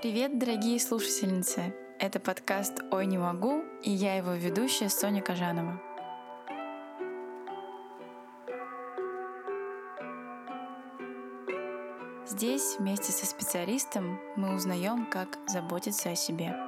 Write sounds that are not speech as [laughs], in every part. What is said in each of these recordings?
Привет, дорогие слушательницы! Это подкаст «Ой, не могу» и я его ведущая Соня Кожанова. Здесь вместе со специалистом мы узнаем, как заботиться о себе.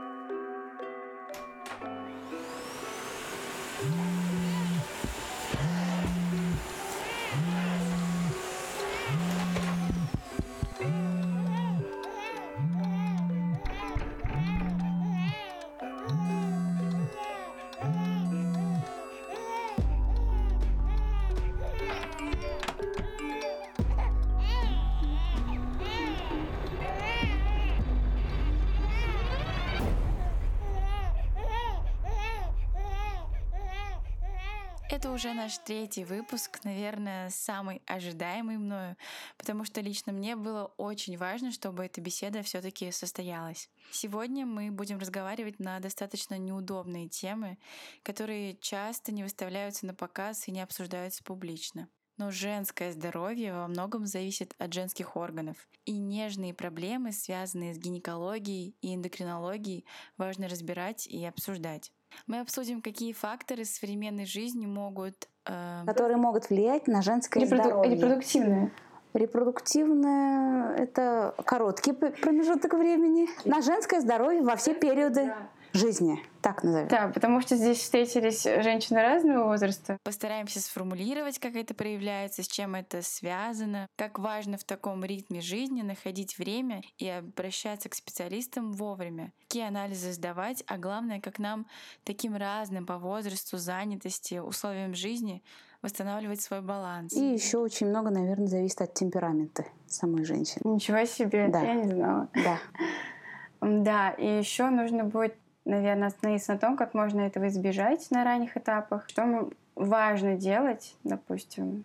Уже наш третий выпуск, наверное, самый ожидаемый мною, потому что лично мне было очень важно, чтобы эта беседа все таки состоялась. Сегодня мы будем разговаривать на достаточно неудобные темы, которые часто не выставляются на показ и не обсуждаются публично. Но женское здоровье во многом зависит от женских органов. И нежные проблемы, связанные с гинекологией и эндокринологией, важно разбирать и обсуждать. Мы обсудим, какие факторы современной жизни могут... Э... Которые могут влиять на женское Репроду... здоровье. Репродуктивное. Репродуктивное — это короткий промежуток времени. На женское здоровье во все периоды. Да жизни, так назовем. Да, потому что здесь встретились женщины разного возраста. Постараемся сформулировать, как это проявляется, с чем это связано, как важно в таком ритме жизни находить время и обращаться к специалистам вовремя, какие анализы сдавать, а главное, как нам таким разным по возрасту, занятости, условиям жизни восстанавливать свой баланс. И еще очень много, наверное, зависит от темперамента самой женщины. Ничего себе, да. я не знала. Да. Да, и еще нужно будет наверное, остановиться на том, как можно этого избежать на ранних этапах, что важно делать, допустим,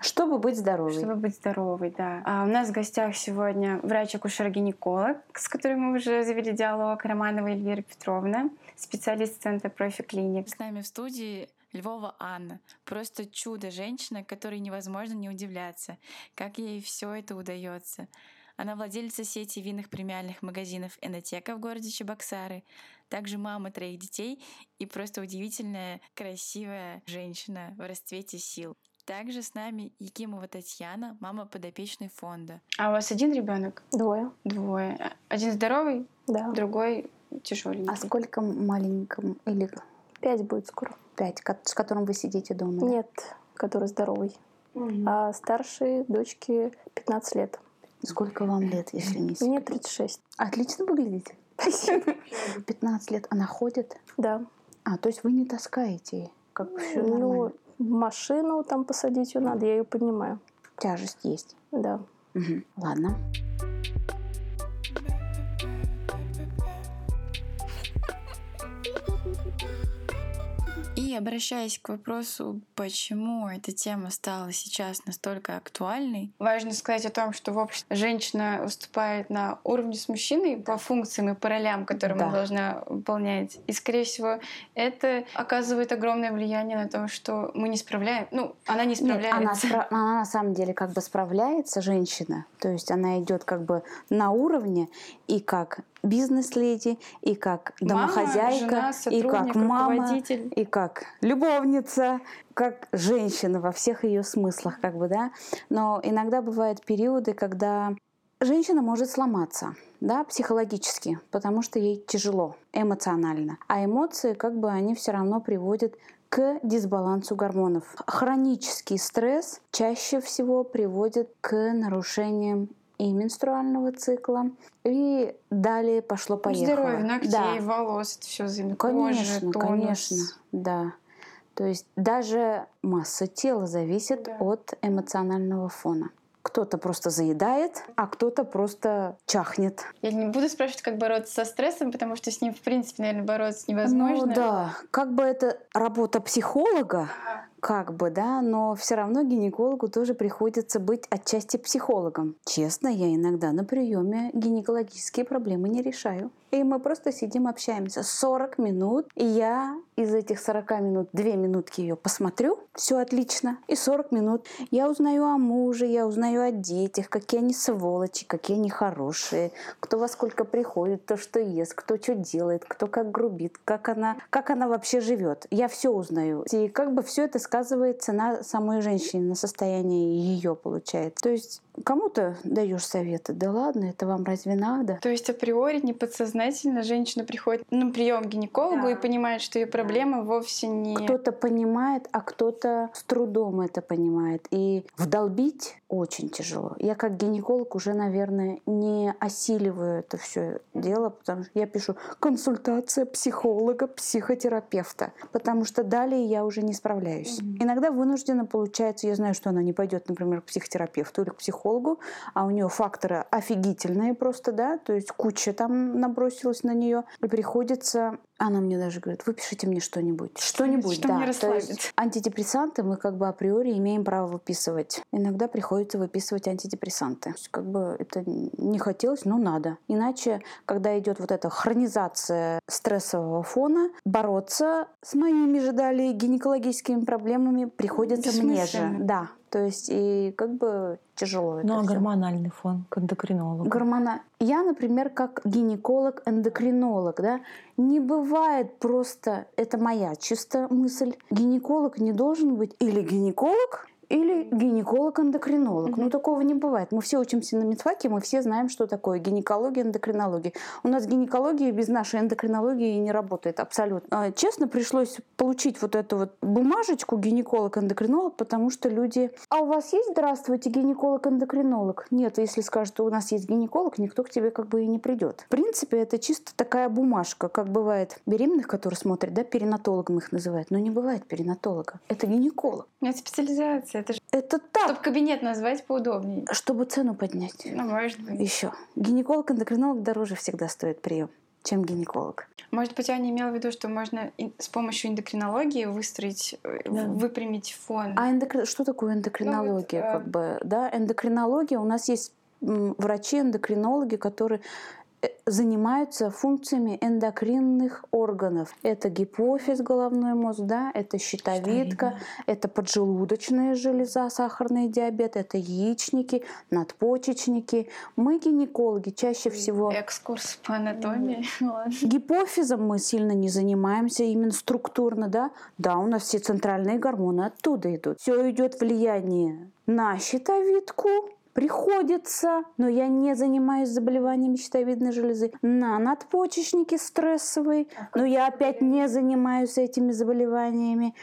чтобы быть здоровой. Чтобы быть здоровой, да. А у нас в гостях сегодня врач-акушер-гинеколог, с которым мы уже завели диалог, Романова Эльвира Петровна, специалист Центра профи клиник. С нами в студии Львова Анна. Просто чудо женщина, которой невозможно не удивляться, как ей все это удается. Она владелица сети винных премиальных магазинов «Энотека» в городе Чебоксары, также мама троих детей и просто удивительная, красивая женщина в расцвете сил. Также с нами Якимова Татьяна, мама подопечной фонда. А у вас один ребенок? Двое. Двое. Один здоровый, да. другой тяжеленький. А сколько маленькому или пять будет скоро? Пять, с которым вы сидите дома? Нет, который здоровый. Угу. А старшей дочке 15 лет. Сколько вам лет, если не секрет? Мне 36. Отлично выглядите. Спасибо. 15 лет. Она ходит? Да. А, то есть вы не таскаете? Как все ну, нормально? в машину там посадить ее надо, я ее поднимаю. Тяжесть есть? Да. Угу. Ладно. И обращаясь к вопросу, почему эта тема стала сейчас настолько актуальной, важно сказать о том, что в обществе женщина выступает на уровне с мужчиной по функциям и по ролям, которые да. она должна выполнять. И, скорее всего, это оказывает огромное влияние на то, что мы не справляем. Ну, она не справляется. Нет, она, спра- она на самом деле как бы справляется, женщина. То есть она идет как бы на уровне и как бизнес-леди, и как домохозяйка, мама, жена, и как мама, и как любовница, как женщина во всех ее смыслах, как бы, да. Но иногда бывают периоды, когда женщина может сломаться, да, психологически, потому что ей тяжело эмоционально. А эмоции, как бы, они все равно приводят к дисбалансу гормонов. Хронический стресс чаще всего приводит к нарушениям и менструального цикла. И далее пошло-поехало. Здоровье ногтей, да. волос, это все. Конечно, кожа, конечно, да. То есть даже масса тела зависит да. от эмоционального фона. Кто-то просто заедает, а кто-то просто чахнет. Я не буду спрашивать, как бороться со стрессом, потому что с ним, в принципе, наверное, бороться невозможно. Ну да, как бы это работа психолога, как бы, да, но все равно гинекологу тоже приходится быть отчасти психологом. Честно, я иногда на приеме гинекологические проблемы не решаю. И мы просто сидим, общаемся 40 минут, и я из этих 40 минут 2 минутки ее посмотрю, все отлично, и 40 минут я узнаю о муже, я узнаю о детях, какие они сволочи, какие они хорошие, кто во сколько приходит, кто что ест, кто что делает, кто как грубит, как она, как она вообще живет. Я все узнаю. И как бы все это сказывается на самой женщине, на состоянии ее, получается. То есть кому-то даешь советы, да ладно, это вам разве надо? То есть априори неподсознательно женщина приходит на прием к гинекологу да. и понимает, что ее проблема вовсе не... Кто-то понимает, а кто-то с трудом это понимает. И вдолбить очень тяжело. Я как гинеколог уже, наверное, не осиливаю это все дело, потому что я пишу консультация психолога, психотерапевта, потому что далее я уже не справляюсь. Mm-hmm. Иногда вынуждена получается, я знаю, что она не пойдет, например, к психотерапевту или к психологу, а у нее факторы офигительные просто, да, то есть куча там набросилась на нее, и приходится она мне даже говорит, выпишите мне что-нибудь. Что-нибудь, что да. Мне То есть антидепрессанты мы как бы априори имеем право выписывать. Иногда приходится выписывать антидепрессанты. То есть, как бы это не хотелось, но надо. Иначе, когда идет вот эта хронизация стрессового фона, бороться с моими же далее гинекологическими проблемами приходится мне же. Да, то есть и как бы тяжело. Ну а гормональный фон к эндокринологу? Гормона... Я, например, как гинеколог-эндокринолог, да, не бывает просто, это моя чисто мысль, гинеколог не должен быть или гинеколог, или гинеколог-эндокринолог. Mm-hmm. Ну, такого не бывает. Мы все учимся на медфаке, мы все знаем, что такое гинекология, эндокринология. У нас гинекология без нашей эндокринологии не работает абсолютно. А, честно, пришлось получить вот эту вот бумажечку гинеколог-эндокринолог, потому что люди... А у вас есть, здравствуйте, гинеколог-эндокринолог? Нет, если скажут, что у нас есть гинеколог, никто к тебе как бы и не придет. В принципе, это чисто такая бумажка, как бывает беременных, которые смотрят, да, перинатологом их называют. Но не бывает перинатолога. Это гинеколог. Это специализация это же... Это так. Чтобы кабинет назвать поудобнее. Чтобы цену поднять. Ну, может быть. Еще. Гинеколог-эндокринолог дороже всегда стоит прием чем гинеколог. Может быть, Аня имела в виду, что можно с помощью эндокринологии выстроить, э, да. выпрямить фон. А эндокри... что такое эндокринология? Ну, вот, как э... бы, да, эндокринология. У нас есть врачи-эндокринологи, которые занимаются функциями эндокринных органов. Это гипофиз, головной мозг, да, это щитовидка, Щитовидно. это поджелудочная железа, сахарный диабет, это яичники, надпочечники. Мы гинекологи чаще всего... Экскурс по анатомии. Гипофизом мы сильно не занимаемся, именно структурно, да. Да, у нас все центральные гормоны оттуда идут. Все идет влияние на щитовидку, приходится, но я не занимаюсь заболеваниями щитовидной железы, на надпочечники стрессовые, но я опять не занимаюсь этими заболеваниями.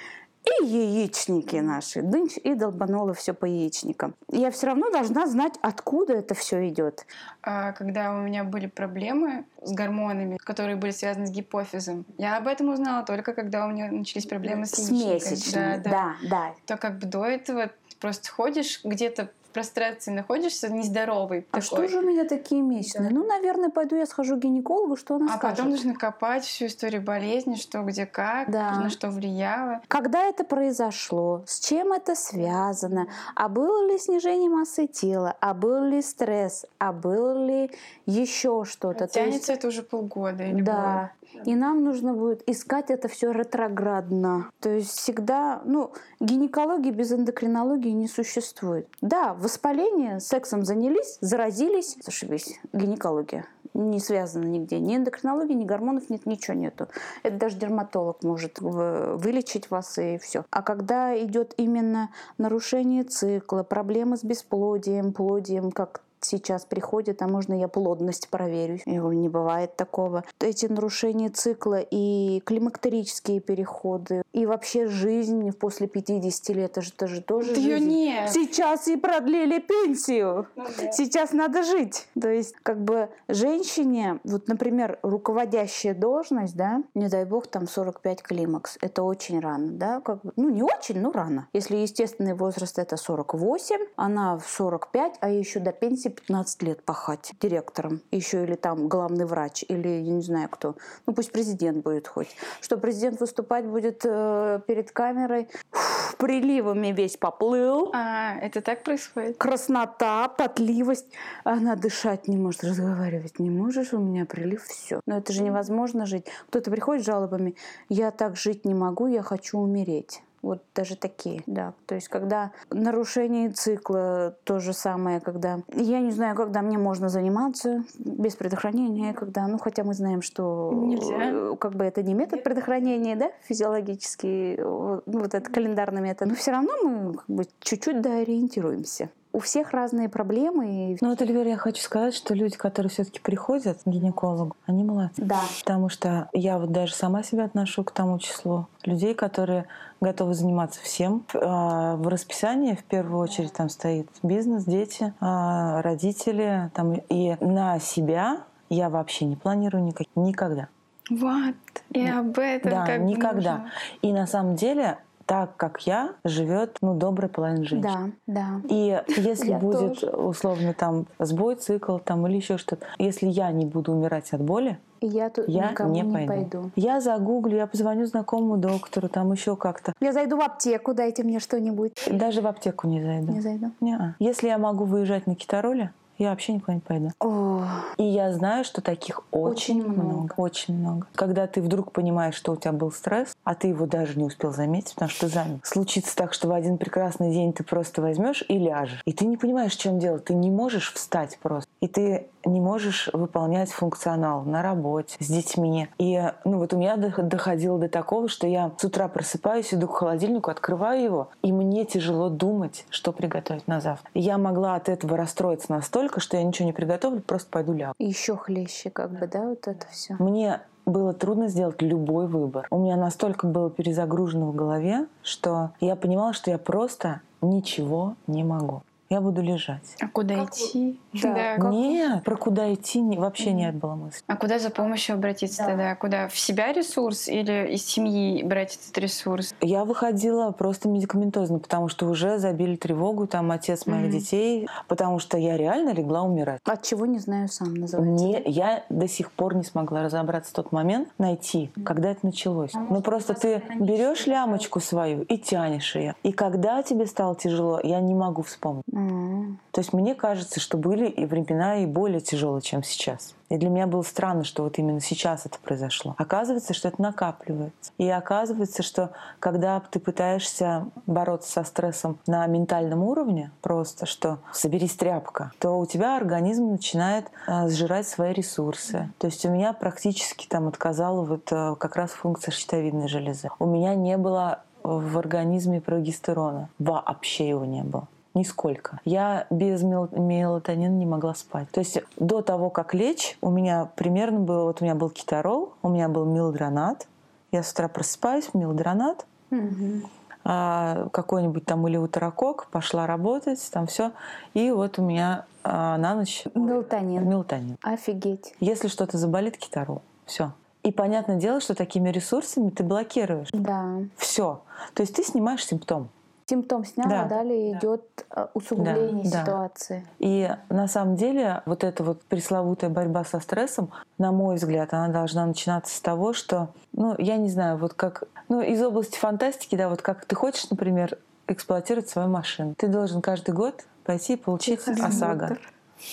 И яичники наши. Дынч и долбанула все по яичникам. Я все равно должна знать, откуда это все идет. А, когда у меня были проблемы с гормонами, которые были связаны с гипофизом, я об этом узнала только когда у меня начались проблемы с, с месячными. Да, да. да, да. То как бы до этого просто ходишь где-то прострации находишься, нездоровый. А такой. что же у меня такие месячные? Да. Ну, наверное, пойду я схожу к гинекологу, что она а скажет. А потом нужно копать всю историю болезни, что где как, да. на что влияло. Когда это произошло, с чем это связано, а было ли снижение массы тела, а был ли стресс, а был ли еще что-то. Тянется есть... это уже полгода или Да. Более. И нам нужно будет искать это все ретроградно. То есть всегда, ну, гинекологии без эндокринологии не существует. Да, воспаление, сексом занялись, заразились, зашибись, гинекология не связано нигде. Ни эндокринологии, ни гормонов нет, ничего нету. Это даже дерматолог может вылечить вас и все. А когда идет именно нарушение цикла, проблемы с бесплодием, плодием, как сейчас приходит, а можно я плодность проверю? Я говорю, не бывает такого. Эти нарушения цикла и климактерические переходы, и вообще жизнь после 50 лет, это же, это же тоже да жизнь. нет. Сейчас и продлили пенсию. Ну, да. Сейчас надо жить. То есть как бы женщине, вот, например, руководящая должность, да, не дай бог, там 45 климакс. Это очень рано, да, как бы, ну не очень, но рано. Если естественный возраст это 48, она в 45, а еще до пенсии 15 лет пахать директором, еще или там главный врач, или я не знаю кто. Ну пусть президент будет хоть. Что президент выступать будет э, перед камерой. Фу, приливами весь поплыл. А, это так происходит? Краснота, потливость. Она дышать не может, разговаривать не можешь, у меня прилив, все. Но это же невозможно жить. Кто-то приходит с жалобами, я так жить не могу, я хочу умереть. Вот даже такие, да. То есть, когда нарушение цикла, то же самое, когда... Я не знаю, когда мне можно заниматься без предохранения, когда... Ну, хотя мы знаем, что... Нельзя. Как бы это не метод предохранения, да, физиологический, ну, вот этот календарный метод. Но все равно мы как бы чуть-чуть доориентируемся у всех разные проблемы. Ну вот, Эльвира, я хочу сказать, что люди, которые все-таки приходят к гинекологу, они молодцы. Да. Потому что я вот даже сама себя отношу к тому числу людей, которые готовы заниматься всем. А, в расписании в первую очередь там стоит бизнес, дети, а, родители. Там, и на себя я вообще не планирую никак, никогда. Вот. И об этом да, как никогда. нужно. И на самом деле так, как я, живет ну, добрая половина женщин. Да, да. И если Я будет тоже. условно там сбой цикл там или еще что-то, если я не буду умирать от боли, я тут я никому не не, пойду. пойду. Я загуглю, я позвоню знакомому доктору, там еще как-то. Я зайду в аптеку, дайте мне что-нибудь. Даже в аптеку не зайду. Не зайду. Не-а. Если я могу выезжать на китороле, я вообще никуда не пойду. О, И я знаю, что таких очень, Очень много. много. Очень много. Когда ты вдруг понимаешь, что у тебя был стресс, а ты его даже не успел заметить, потому что занят. Случится так, что в один прекрасный день ты просто возьмешь и ляжешь. И ты не понимаешь, в чем дело. Ты не можешь встать просто. И ты не можешь выполнять функционал на работе, с детьми. И ну вот у меня дох- доходило до такого, что я с утра просыпаюсь, иду к холодильнику, открываю его, и мне тяжело думать, что приготовить на завтра. Я могла от этого расстроиться настолько, что я ничего не приготовлю, просто пойду лягу. еще хлеще, как бы, да, вот это все. Мне было трудно сделать любой выбор. У меня настолько было перезагружено в голове, что я понимала, что я просто ничего не могу. Я буду лежать. А куда идти? [laughs] Да. как- Нет, про куда идти вообще нет было мысли. А куда за помощью обратиться тогда? Куда? В себя ресурс или из семьи брать этот ресурс? Я выходила просто медикаментозно, потому что уже забили тревогу, там отец моих Мгм. детей, потому что я реально легла умирать. От чего не знаю сам называется. Не, я до сих пор не смогла разобраться в тот момент, найти, когда это началось. Ну просто ты берешь лямочку свою и тянешь ее. И когда тебе стало тяжело, я не могу вспомнить. М. То есть мне кажется, что были и времена и более тяжелые, чем сейчас. И для меня было странно, что вот именно сейчас это произошло. Оказывается, что это накапливается. И оказывается, что когда ты пытаешься бороться со стрессом на ментальном уровне, просто что соберись тряпка, то у тебя организм начинает э, сжирать свои ресурсы. То есть у меня практически там отказала вот э, как раз функция щитовидной железы. У меня не было в организме прогестерона. Вообще его не было. Нисколько. Я без мел- мелатонина не могла спать. То есть до того, как лечь, у меня примерно было, вот у меня был китарол, у меня был милдронат. Я с утра просыпаюсь, милдронат, Мгм. а, какой-нибудь там или утрокок, пошла работать, там все. И вот у меня а, на ночь Мелатонин. мелатонин. Офигеть. Если что-то заболит, китарол. Все. И понятное дело, что такими ресурсами ты блокируешь. Да. Все. То есть ты снимаешь симптом. Симптом сняла, Да. далее идет э, усугубление Да, да. ситуации. И на самом деле вот эта вот пресловутая борьба со стрессом, на мой взгляд, она должна начинаться с того, что, ну, я не знаю, вот как, ну, из области фантастики, да, вот как ты хочешь, например, эксплуатировать свою машину. Ты должен каждый год пойти и получить ОСАГО.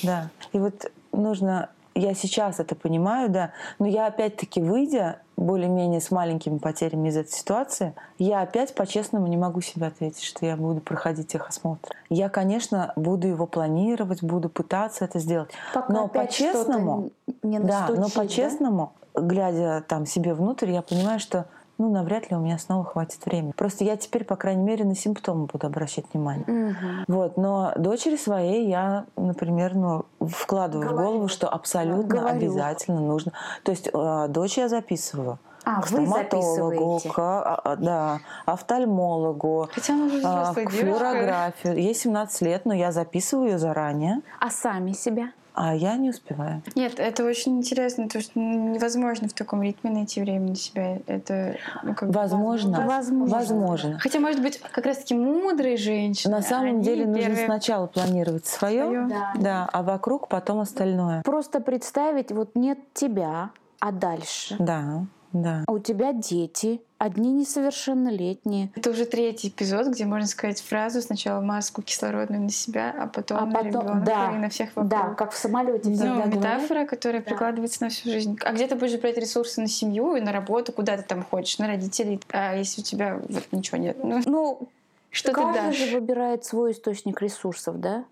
Да. И вот нужно я сейчас это понимаю, да, но я опять-таки, выйдя более-менее с маленькими потерями из этой ситуации, я опять по-честному не могу себе ответить, что я буду проходить техосмотр. Я, конечно, буду его планировать, буду пытаться это сделать. Пока но по-честному, да, но настучит, да? по-честному, глядя там себе внутрь, я понимаю, что ну, навряд ли у меня снова хватит времени. Просто я теперь, по крайней мере, на симптомы буду обращать внимание. Мгм. Вот, но дочери своей я, например, ну, вкладываю в голову, что абсолютно Говорю. обязательно нужно. То есть э, дочь я записываю. А, к стоматологу, к а, а, да, офтальмологу, Хотя она уже а, к девушка. флюорографию. Ей 17 лет, но я записываю ее заранее, А сами себя? А я не успеваю. Нет, это очень интересно, потому что невозможно в таком ритме найти время на себя. Это ну, как бы- Возможно, Возможно. возможно. Хотя, может быть, как раз-таки мудрые женщины. На самом они деле нужно первые- сначала планировать свое, Своё. Да. да, а вокруг потом остальное. Просто представить, вот нет тебя, а дальше. Да. Да. А у тебя дети, одни несовершеннолетние. Это уже третий эпизод, где можно сказать фразу сначала маску кислородную на себя, а потом, А на потом- ребенка да, и на всех вокруг. Да, как в самолете Ну, метафора, которая прикладывается на всю жизнь. А где ты будешь брать ресурсы на семью и на работу, куда ты там хочешь, на родителей, а если у тебя вот ничего нет? Ну, Ну, что ты каждый дашь? же выбирает свой источник ресурсов, да?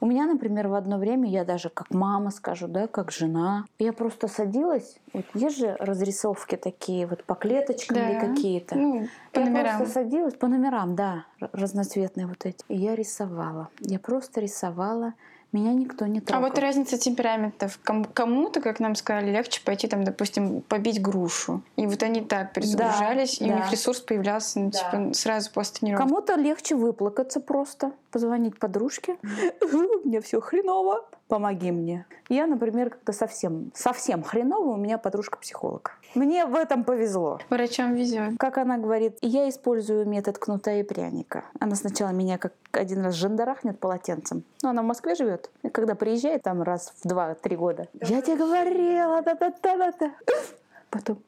У меня, например, в одно время, я даже как мама скажу, да, как жена, я просто садилась, вот есть же разрисовки такие вот по клеточкам или Да. какие-то. Ну, по я номерам. просто садилась по номерам, да, разноцветные вот эти. И я рисовала. Я просто рисовала. Меня никто не А трогал. вот разница темпераментов. Ком- Кому-то, как нам сказали, легче пойти там, допустим, побить грушу. И вот они так перезагружались, и у да. них ресурс появлялся ну, Да. типа, сразу после тренировки. Кому-то легче выплакаться просто, позвонить подружке. Мне все хреново, помоги мне. Я, например, как-то совсем, совсем хреново, у меня подружка-психолог. Мне в этом повезло. Врачам везет. Как она говорит, я использую метод кнута и пряника. Она сначала меня как один раз жандарахнет полотенцем. Ну, она в Москве живет. И когда приезжает там раз в два-три года. Я тебе говорила, да-да-да-да-да. Потом,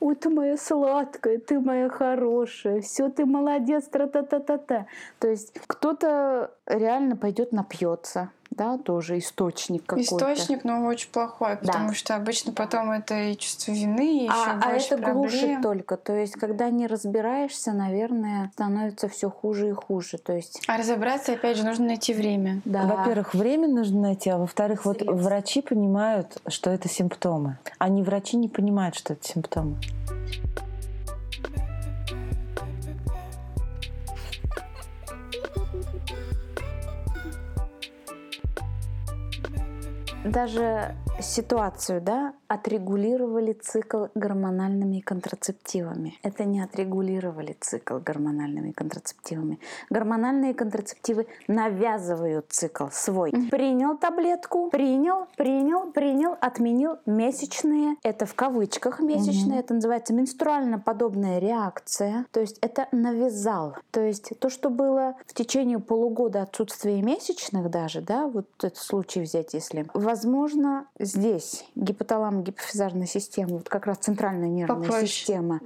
ой, ты моя сладкая, ты моя хорошая, все, ты молодец, тра-та-та-та-та. То есть кто-то реально пойдет напьется, да, тоже источник какой-то. Источник, но очень плохой, Да. потому что обычно потом это и чувство вины, и еще А, а больше это проблем. глушит только. То есть, когда не разбираешься, наверное, становится все хуже и хуже. То есть, А разобраться, опять же, нужно найти время. да. Во-первых, время нужно найти, а во-вторых, вот врачи понимают, что это симптомы. Они врачи не понимают, что это симптомы. Даже ситуацию, да, отрегулировали цикл гормональными контрацептивами. Это не отрегулировали цикл гормональными контрацептивами. Гормональные контрацептивы навязывают цикл свой. Принял таблетку, принял, принял, принял, отменил месячные. Это в кавычках месячные. Это называется менструально-подобная реакция. То есть это навязал. То есть то, что было в течение полугода отсутствия месячных даже, да, вот этот случай взять, если, возможно, здесь гипоталамо-гипофизарная система, вот как раз центральная нервная Попроще. система,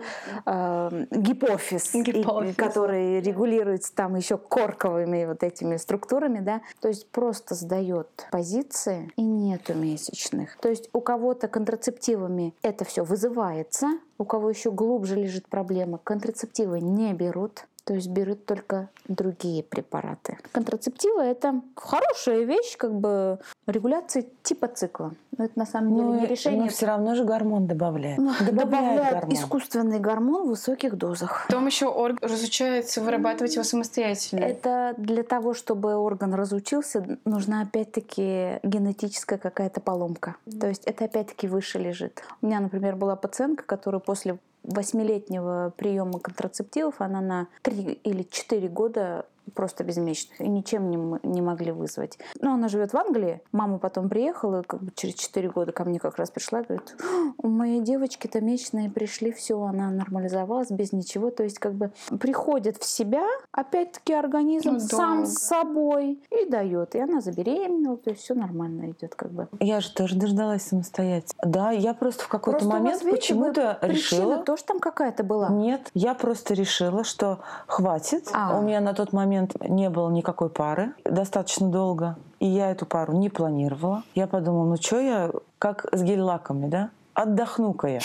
э, гипофиз, и- Гипофиз. который регулируется там еще корковыми вот этими структурами, да, то есть просто сдает позиции и нету месячных. То есть у кого-то контрацептивами это все вызывается, у кого еще глубже лежит проблема, контрацептивы не берут. То есть берут только другие препараты. Контрацептивы — это хорошая вещь, как бы регуляции типа цикла. Но это на самом деле Ну, не решение. все равно же гормон добавляет. Ну, добавляют гормон. искусственный гормон в высоких дозах. Потом еще орган разучается вырабатывать его самостоятельно. Это для того, чтобы орган разучился, нужна опять-таки генетическая какая-то поломка. То есть это опять-таки выше лежит. У меня, например, была пациентка, которая после восьмилетнего приема контрацептивов, она на 3 или 4 года просто безмесячных, и ничем не, не могли вызвать. Но она живет в Англии. Мама потом приехала, как бы через 4 года ко мне как раз пришла, говорит, у моей девочки-то месячные пришли, все, она нормализовалась без ничего. То есть как бы приходит в себя, опять-таки организм Ну, сам с собой и дает. И она забеременела, то есть все нормально идет как бы. Я же тоже дождалась самостоятельно. Да, я просто в какой-то момент почему-то решила... Причина тоже там какая-то была. Нет, я просто решила, что хватит. А. У меня на тот момент не было никакой пары достаточно долго. И я эту пару не планировала. Я подумала, ну что я, как с гель-лаками, да? Отдохну-ка я.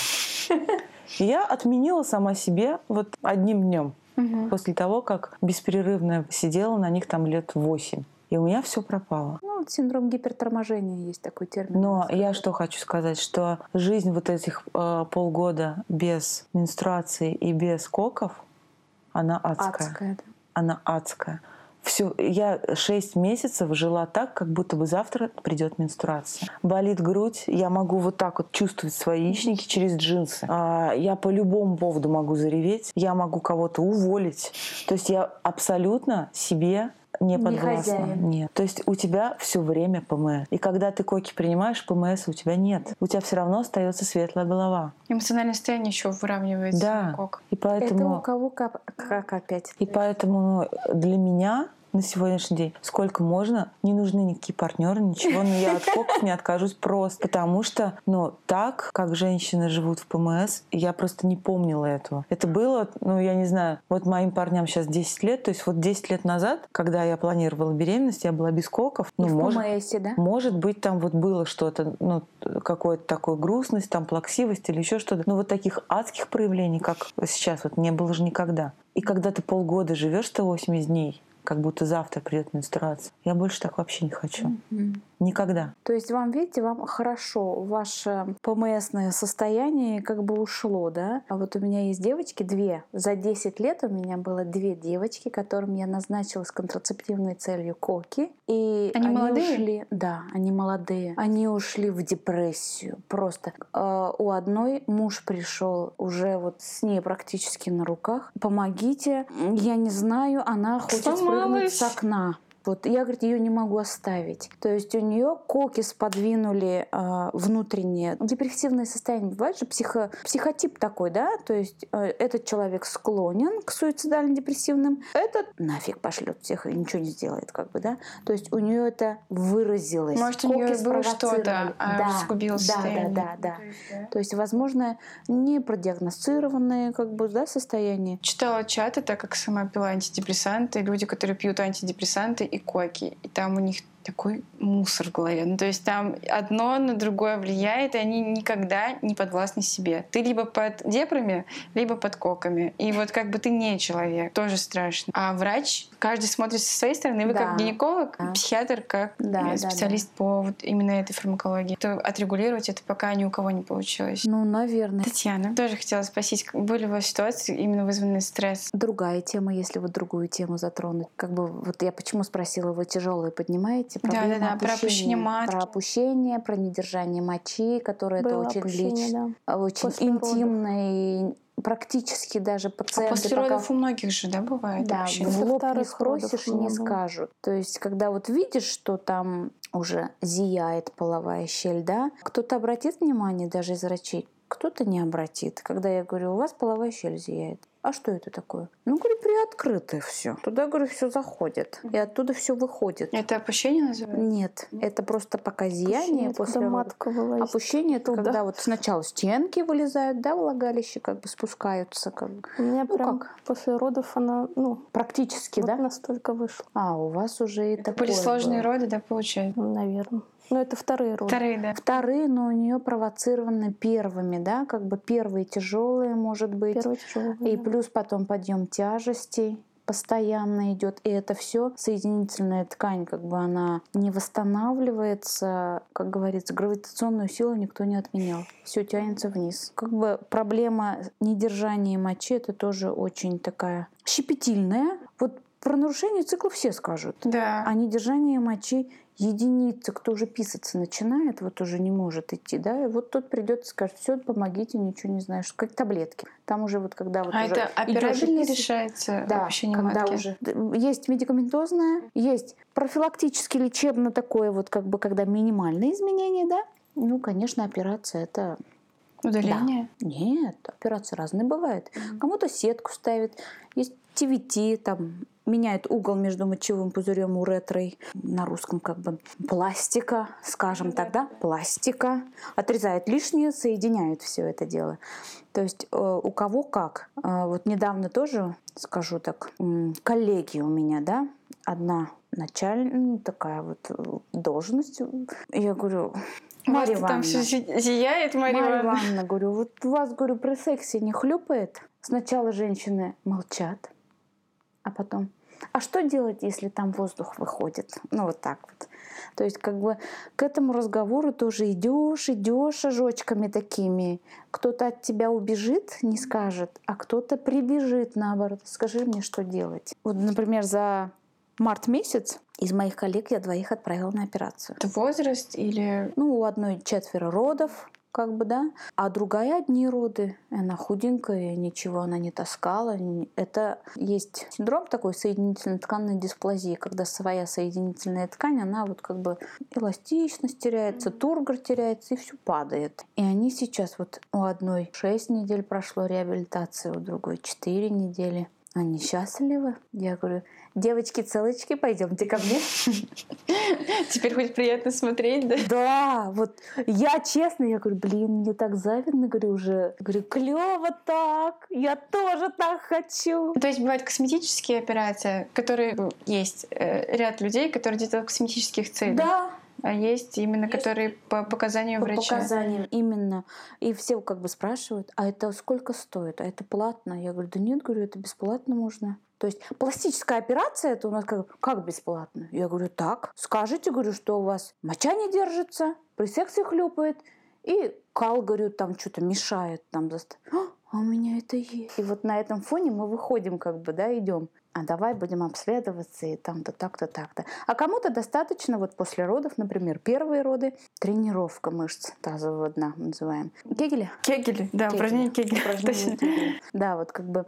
[laughs] Я отменила сама себе вот одним днем Мгм. после того, как беспрерывно сидела на них там лет восемь. И у меня все пропало. Ну, синдром гиперторможения есть такой термин. Но я что хочу сказать, что жизнь вот этих э, полгода без менструации и без коков, она адская. адская. да. Она адская. Все, я шесть месяцев жила так, как будто бы завтра придет менструация. Болит грудь, я могу вот так вот чувствовать свои яичники через джинсы. А, я по любому поводу могу зареветь, я могу кого-то уволить. То есть я абсолютно себе не Не подвластна. хозяин. Нет. То есть у тебя все время ПМС. И когда ты коки принимаешь, ПМС у тебя нет. У тебя все равно остается светлая голова. Эмоциональное состояние еще выравнивается. Да. кок. И Это у поэтому, кого как, как опять? и поэтому для меня на сегодняшний день. Сколько можно, не нужны никакие партнеры, ничего, но я от коков не откажусь просто. Потому что, ну, так, как женщины живут в ПМС, я просто не помнила этого. Это было, ну, я не знаю, вот моим парням сейчас 10 лет, то есть вот 10 лет назад, когда я планировала беременность, я была без коков. Ну, в может, ПМСе, да? Может быть, там вот было что-то, ну, какое-то такое грустность, там плаксивость или еще что-то. Но вот таких адских проявлений, как сейчас, вот не было же никогда. И когда ты полгода живешь 180 дней, как будто завтра придет менструация. Я больше так вообще не хочу. Mm-hmm. Никогда. То есть вам, видите, вам хорошо, ваше ПМСное состояние как бы ушло, да? А вот у меня есть девочки, две. За 10 лет у меня было две девочки, которым я назначила с контрацептивной целью коки. И они, они молодые? ушли, да, они молодые. Они ушли в депрессию. Просто э, у одной муж пришел уже вот с ней практически на руках. Помогите, я не знаю, она хочет Сломалась. спрыгнуть с окна. Вот я, говорит, ее не могу оставить. То есть у нее коки сподвинули э, внутреннее депрессивное состояние. Бывает же психо, психотип такой, да? То есть э, этот человек склонен к суицидально-депрессивным, этот нафиг пошлет всех и ничего не сделает, как бы, да? То есть у нее это выразилось. Может, у нее было что-то, а да, усугубило да, да, да, да. То есть, да. То есть, возможно, не продиагностированное, как бы, да, состояние. Читала чаты, так как сама пила антидепрессанты, люди, которые пьют антидепрессанты, и коки. И там у них такой мусор в голове. Ну, то есть там одно на другое влияет, и они никогда не подвластны себе. Ты либо под депрами, либо под коками. И вот как бы ты не человек. Тоже страшно. А врач, каждый смотрит со своей стороны. Вы да. как гинеколог, да. психиатр, как да, специалист да, да. по вот именно этой фармакологии. То отрегулировать это пока ни у кого не получилось. Ну, наверное. Татьяна, тоже хотела спросить, были у вас ситуации, именно вызванные стресс? Другая тема, если вот другую тему затронуть. Как бы вот я почему спросила, вы тяжелые поднимаете? Эти проблемы да, да, да, про опущение матки. Про опущение, про недержание мочи, которое Было это очень лично, да. очень После интимно и практически даже пациенты... А после родов пока... у многих же, да, бывает Да, вообще? в лоб не спросишь, не скажут. То есть, когда вот видишь, что там уже зияет половая щель, да, кто-то обратит внимание даже из врачей, кто-то не обратит. Когда я говорю, у вас половая щель зияет а что это такое? Ну, говорю, приоткрытое все. Туда, говорю, все заходит. И оттуда все выходит. Это опущение называется? Нет, это просто пока зияние опущение, после матка вылазит. Опущение это Туда. когда вот сначала стенки вылезают, да, влагалище как бы спускаются. Как... У меня ну, прям как? после родов она, ну, практически, вот да? настолько вышла. А, у вас уже это Были сложные роды, да, получается? Наверное. Ну, это вторые роды. Вторые, да. Вторые, но у нее провоцированы первыми, да, как бы первые тяжелые, может быть. Первые тяжелые. И да. плюс потом подъем тяжестей постоянно идет, и это все соединительная ткань, как бы она не восстанавливается, как говорится, гравитационную силу никто не отменял, все тянется вниз. Как бы проблема недержания мочи это тоже очень такая щепетильная. Вот про нарушение цикла все скажут. Да. А недержание мочи единицы, кто уже писаться начинает, вот уже не может идти, да, и вот тот придет и скажет, все, помогите, ничего не знаешь, как таблетки. Там уже вот когда вот а уже это операбельно решается да, когда матки? уже есть медикаментозное, есть профилактически лечебно такое вот как бы когда минимальные изменения, да, ну, конечно, операция это Удаление? Да. Нет, операции разные бывают. Mm-hmm. Кому-то сетку ставят, есть ТВТ, там меняет угол между мочевым пузырем уретрой, на русском как бы пластика, скажем так, да, пластика, отрезает лишнее, соединяют все это дело. То есть э, у кого как. Э, вот недавно тоже, скажу так, коллеги у меня, да, одна начальная, такая вот э, должность. Я говорю, Марья Ивановна. там все зияет, Марья, Марья Ивановна. говорю, вот вас, говорю, при сексе не хлюпает? Сначала женщины молчат, а потом, а что делать, если там воздух выходит? Ну вот так вот. То есть как бы к этому разговору тоже идешь, идешь ожочками такими. Кто-то от тебя убежит, не скажет, а кто-то прибежит наоборот. Скажи мне, что делать. Вот, например, за март месяц из моих коллег я двоих отправила на операцию. Это возраст или... Ну, у одной четверо родов, как бы, да. А другая одни роды. Она худенькая, ничего она не таскала. Это есть синдром такой соединительной тканной дисплазии, когда своя соединительная ткань, она вот как бы эластичность теряется, тургор теряется и все падает. И они сейчас вот у одной 6 недель прошло реабилитации, у другой 4 недели. они счастливы. Я говорю, девочки-целочки, пойдемте ко мне. [laughs] Теперь хоть приятно смотреть, да? Да, вот я честно, я говорю, блин, мне так завидно, говорю, уже. Говорю, клево так, я тоже так хочу. То есть бывают косметические операции, которые есть э, ряд людей, которые делают косметических целей. Да, а есть именно, есть которые по показанию по врача. показаниям именно. И все как бы спрашивают, а это сколько стоит? А это платно? Я говорю, да нет, говорю, это бесплатно можно. То есть пластическая операция это у нас как, как бесплатно? Я говорю, так. Скажите, говорю, что у вас моча не держится, при сексе хлюпает, и кал, говорю, там что-то мешает. Там, а у меня это есть. И вот на этом фоне мы выходим, как бы, да, идем а давай будем обследоваться и там-то, так-то, так-то. А кому-то достаточно вот после родов, например, первые роды, тренировка мышц тазового дна называем. Кегели? Кегели, да, Кегели. упражнение Кегели. Упражнение Кегели. Да, вот как бы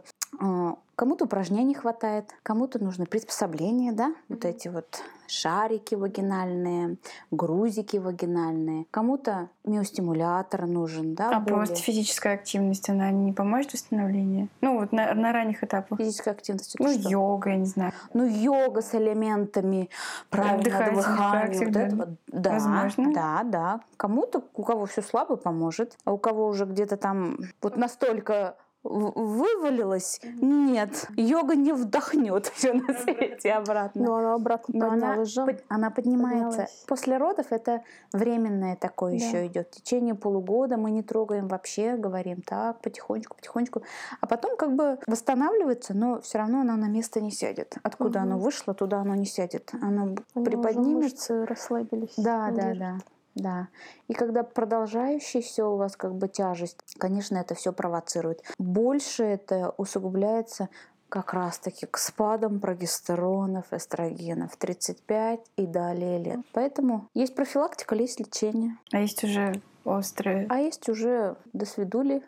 Кому-то упражнений хватает, кому-то нужны приспособления, да, вот эти вот шарики вагинальные, грузики вагинальные. Кому-то миостимулятор нужен, да. А более. просто физическая активность, она не поможет восстановлению? Ну вот на, на ранних этапах. Физическая активность. Ну что? йога, я не знаю. Ну йога с элементами правильного дыхания, вот этого. Да, Возможно. да, да. Кому-то, у кого все слабо, поможет, а у кого уже где-то там вот настолько вывалилась. Нет, йога не вдохнет [laughs] все на свете [laughs] обратно. Но она обратно Но поднялась она, же. она поднимается. Поднялась. После родов это временное такое да. еще идет. В течение полугода мы не трогаем вообще, говорим так, потихонечку, потихонечку. А потом как бы восстанавливается, но все равно она на место не сядет. Откуда угу. оно вышло, туда оно не сядет. Оно Они приподнимется. расслабились. Да, да, да. Да. И когда продолжающийся у вас как бы тяжесть, конечно, это все провоцирует. Больше это усугубляется как раз-таки к спадам прогестеронов, эстрогенов 35 и далее лет. Поэтому есть профилактика, есть лечение. А есть уже острые. А есть уже до свидули,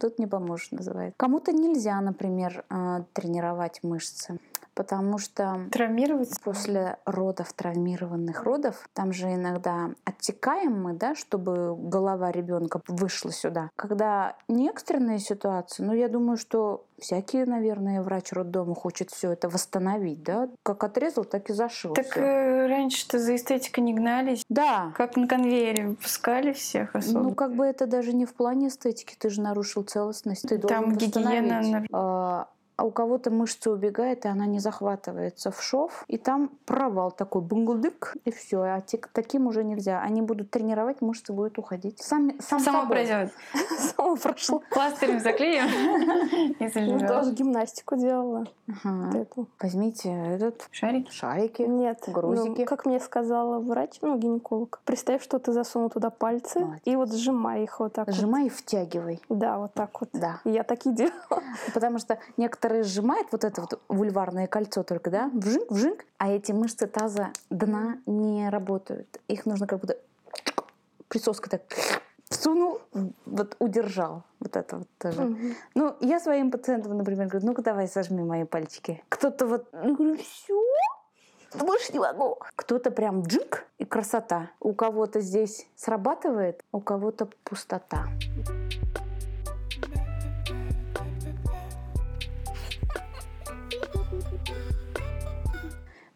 тут не поможет, называется. Кому-то нельзя, например, а, тренировать мышцы потому что травмироваться после родов, травмированных родов, там же иногда оттекаем мы, да, чтобы голова ребенка вышла сюда. Когда не экстренная ситуация, ну, я думаю, что всякий, наверное, врач роддома хочет все это восстановить, да? Как отрезал, так и зашил. Так э, раньше-то за эстетикой не гнались. Да. Как на конвейере выпускали всех особо. Ну, как бы это даже не в плане эстетики, ты же нарушил целостность, ты Там должен гигиена. А, а у кого-то мышца убегает, и она не захватывается в шов, и там провал такой, бунгудык, и все. А таким уже нельзя. Они будут тренировать, мышцы будут уходить. Сам, сам Само пройдет. Само прошло. Пластырем заклеим [laughs] и тоже гимнастику делала. Возьмите этот... Шарики? Шарики. Нет. Грузики. Ну, как мне сказала врач, ну, гинеколог, представь, что ты засунул туда пальцы и вот сжимай их вот так Сжимай и втягивай. Да, вот так вот. Да. Я так и делала. Потому что некоторые некоторые сжимают вот это вот вульварное кольцо только, да, вжинг, вжинг, а эти мышцы таза дна не работают. Их нужно как будто присоской так всунул, вот удержал. Вот это вот тоже. Угу. Ну, я своим пациентам, например, говорю, ну-ка давай сожми мои пальчики. Кто-то вот, ну, говорю, все, больше не могу. Кто-то прям джик и красота. У кого-то здесь срабатывает, у кого-то пустота.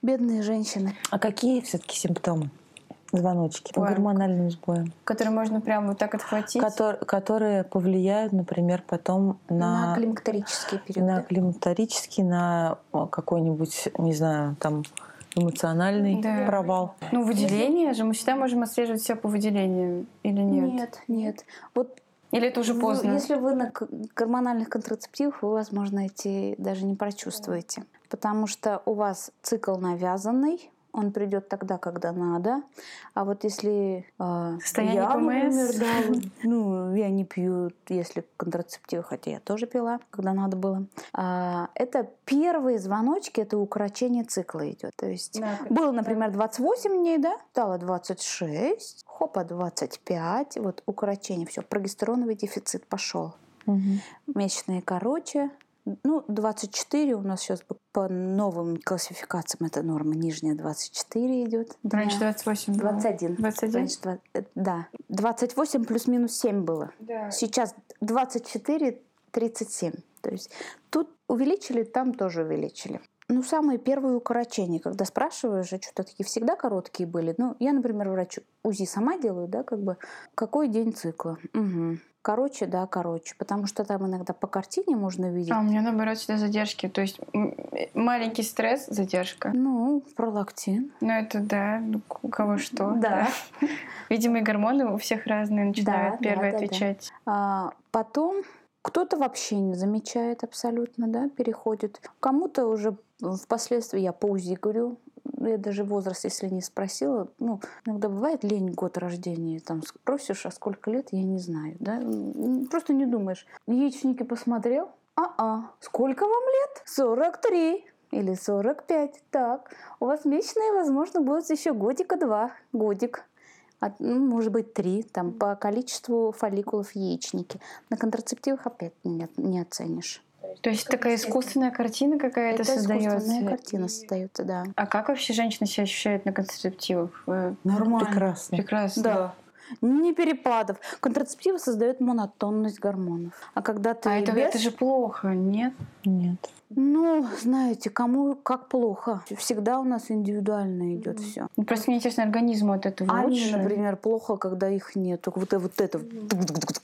Бедные женщины. А какие все-таки симптомы? звоночки по гормональным сбоям. Которые можно прямо вот так отхватить? Котор, которые повлияют, например, потом на... На климактерические периоды. На климактерический, на какой-нибудь, не знаю, там эмоциональный да. провал. Ну, выделение же, мы всегда можем отслеживать все по выделению или нет? Нет, нет. Вот или это уже поздно? Если вы на гормональных контрацептивах, вы, возможно, эти даже не прочувствуете потому что у вас цикл навязанный, он придет тогда, когда надо. А вот если э, я, например, да, ну, я не пью, если контрацептивы, хотя я тоже пила, когда надо было. А, это первые звоночки, это укорочение цикла идет. То есть да, было, например, 28 дней, да, стало 26, хопа, 25, вот укорочение, все, прогестероновый дефицит пошел. Угу. Месячные короче, ну, 24 у нас сейчас по новым классификациям это норма нижняя 24 идет. Раньше 28 было. 21. 21? Раньше 20, э, да. 28 плюс-минус 7 было. Да. Сейчас 24, 37. То есть тут увеличили, там тоже увеличили. Ну, самые первые укорочения, когда спрашиваешь, а что такие всегда короткие были. Ну, я, например, врач УЗИ сама делаю, да, как бы, какой день цикла. Угу. Короче, да, короче. Потому что там иногда по картине можно видеть. А у меня, наоборот, всегда задержки. То есть маленький стресс, задержка. Ну, пролактин. Ну, это да, ну, у кого что. Да. [laughs] Видимо, и гормоны у всех разные начинают первые отвечать. А, потом кто-то вообще не замечает абсолютно, да, переходит. Кому-то уже впоследствии я по УЗИ говорю, я даже возраст, если не спросила, ну, иногда бывает лень год рождения, там спросишь, а сколько лет, я не знаю, да, просто не думаешь. Яичники посмотрел, а-а, сколько вам лет? 43 или 45. Так, у вас месячные, возможно, будут еще годика-два, годик от, ну, может быть, три, там, по количеству фолликулов в яичнике. На контрацептивах опять не, не оценишь. То есть такая искусственная картина какая-то Это создается. Искусственная картина создается, да. А как вообще женщина себя ощущает на контрацептивах? Нормально. Прекрасно. Прекрасно. Да. Не перепадов. Контрацептивы создают монотонность гормонов. А когда ты А это, без... это же плохо, нет? Нет. Ну, знаете, кому как плохо. Всегда у нас индивидуально идет все. Ну, просто мне интересно, организму от этого А лучше? мне, например, плохо, когда их нет. Только вот, вот это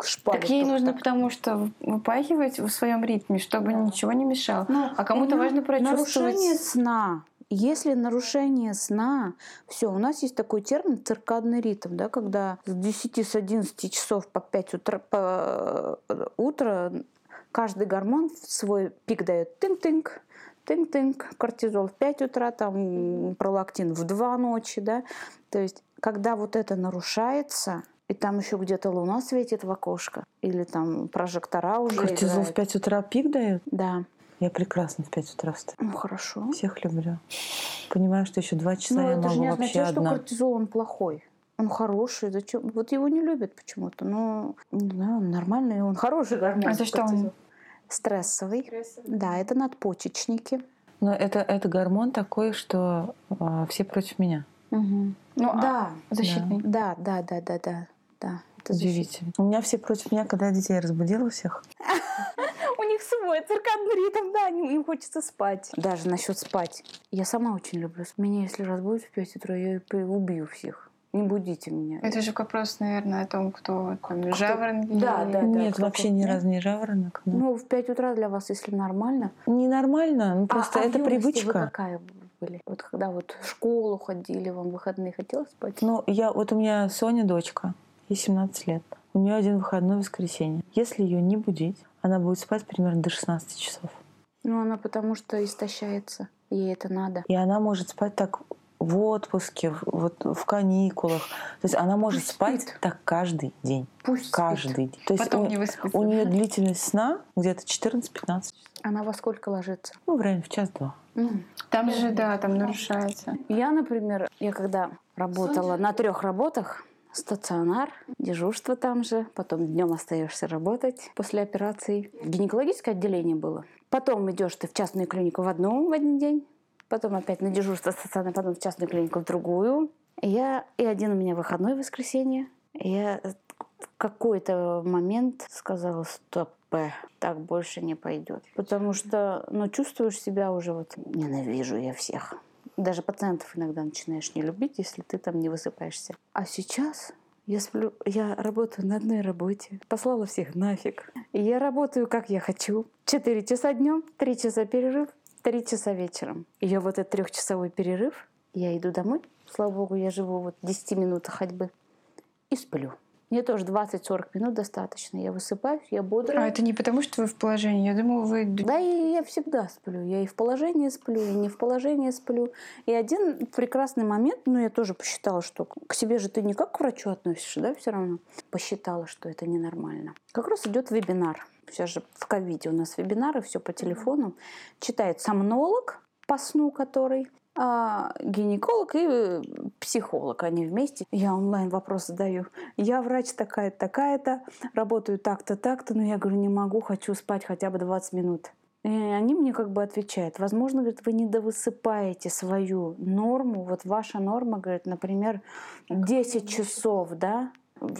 шпалит. Так ей нужно так. потому что выпахивать в своем ритме, чтобы Да. ничего не мешало. Ну, а кому-то у меня важно прочувствовать. Нарушение сна. Если нарушение сна, все, у нас есть такой термин циркадный ритм, да, когда с 10, с 11 часов по 5 утра, по э, утра каждый гормон свой пик дает тынк-тынк, тынк-тынк, кортизол в 5 утра, там пролактин в 2 ночи, да. То есть, когда вот это нарушается, и там еще где-то луна светит в окошко, или там прожектора уже Кортизол в играют. 5 утра пик дает? Да, Я прекрасно в 5 утра встаю. ну хорошо. Всех люблю. Понимаю, что еще два часа Но я это же могу не вообще означает, что кортизол он плохой. Он хороший, зачем? Вот его не любят почему-то. Но не знаю, он нормальный, он хороший гормон. А за что он? кортизол. Стрессовый. Да, это надпочечники. Но это, это гормон такой, что а, все против меня. Мгм. Ну, а Да, защитный. да, да, да, да, да. да. Это. Удивительно. У меня все против меня, когда я детей разбудила всех. [laughs] Них свой циркадный ритм, да, они- им хочется спать. Даже насчет спать. Я сама очень люблю. Меня, если разбудить в 5 утра, я убью всех. Не будите меня. Это же вопрос, наверное, о том, кто там жаворонки. Да, да. Нет, кто вообще как, ни разу не жаворонок. но- Ну, в 5 утра для вас, если нормально. Ненормально, ну просто а, а в это Вы привычка. какая были? Вот когда вот в школу ходили, вам в выходные хотелось спать? Ну, я, вот у меня Соня дочка, ей 17 лет. У нее один выходной воскресенье. Если ее не будить, она будет спать примерно до 16 часов. Ну, она потому что истощается. Ей это надо. И она может спать так в отпуске, в- вот в каникулах. То есть она может Пусть спать спит. так каждый день. Пусть спит. Каждый день. То есть Потом у, не выспится. у нее длительность сна где-то 14-15 часов. Она во сколько ложится? Ну, в районе в час-два. М. Там же, да, там нарушается. Я, например, я когда работала на трех работах, стационар, дежурство там же, потом днем остаешься работать после операций. Гинекологическое отделение было. Потом идешь ты в частную клинику в одну в один день, потом опять на дежурство стационар, потом в частную клинику в другую. Я и один у меня выходной воскресенье. Я в какой-то момент сказала, стоп, так больше не пойдет. Потому что, ну, чувствуешь себя уже вот, ненавижу я всех. Даже пациентов иногда начинаешь не любить, если ты там не высыпаешься. А сейчас я сплю, я работаю на одной работе. Послала всех нафиг. И я работаю, как я хочу. Четыре часа днем, три часа перерыв, три часа вечером. И я вот этот трехчасовой перерыв, я иду домой. Слава богу, я живу вот в 10 минутах ходьбы. И сплю. Мне тоже 20-40 минут достаточно. Я высыпаюсь, я бодрая. А это не потому, что вы в положении. Я думала, вы... Да, и я всегда сплю. Я и в положении сплю, и не в положении сплю. И один прекрасный момент, ну, я тоже посчитала, что к себе же ты не как к врачу относишься, да, все равно. Посчитала, что это ненормально. Как раз идет вебинар. Сейчас же в ковиде у нас вебинары, все по телефону. Читает сомнолог по сну, который а гинеколог и психолог, они вместе. Я онлайн вопрос задаю. Я врач такая-то, такая-то, работаю так-то, так-то, но я говорю, не могу, хочу спать хотя бы 20 минут. И они мне как бы отвечают, возможно, говорит, вы недовысыпаете свою норму. Вот ваша норма, говорит, например, 10 часов, да?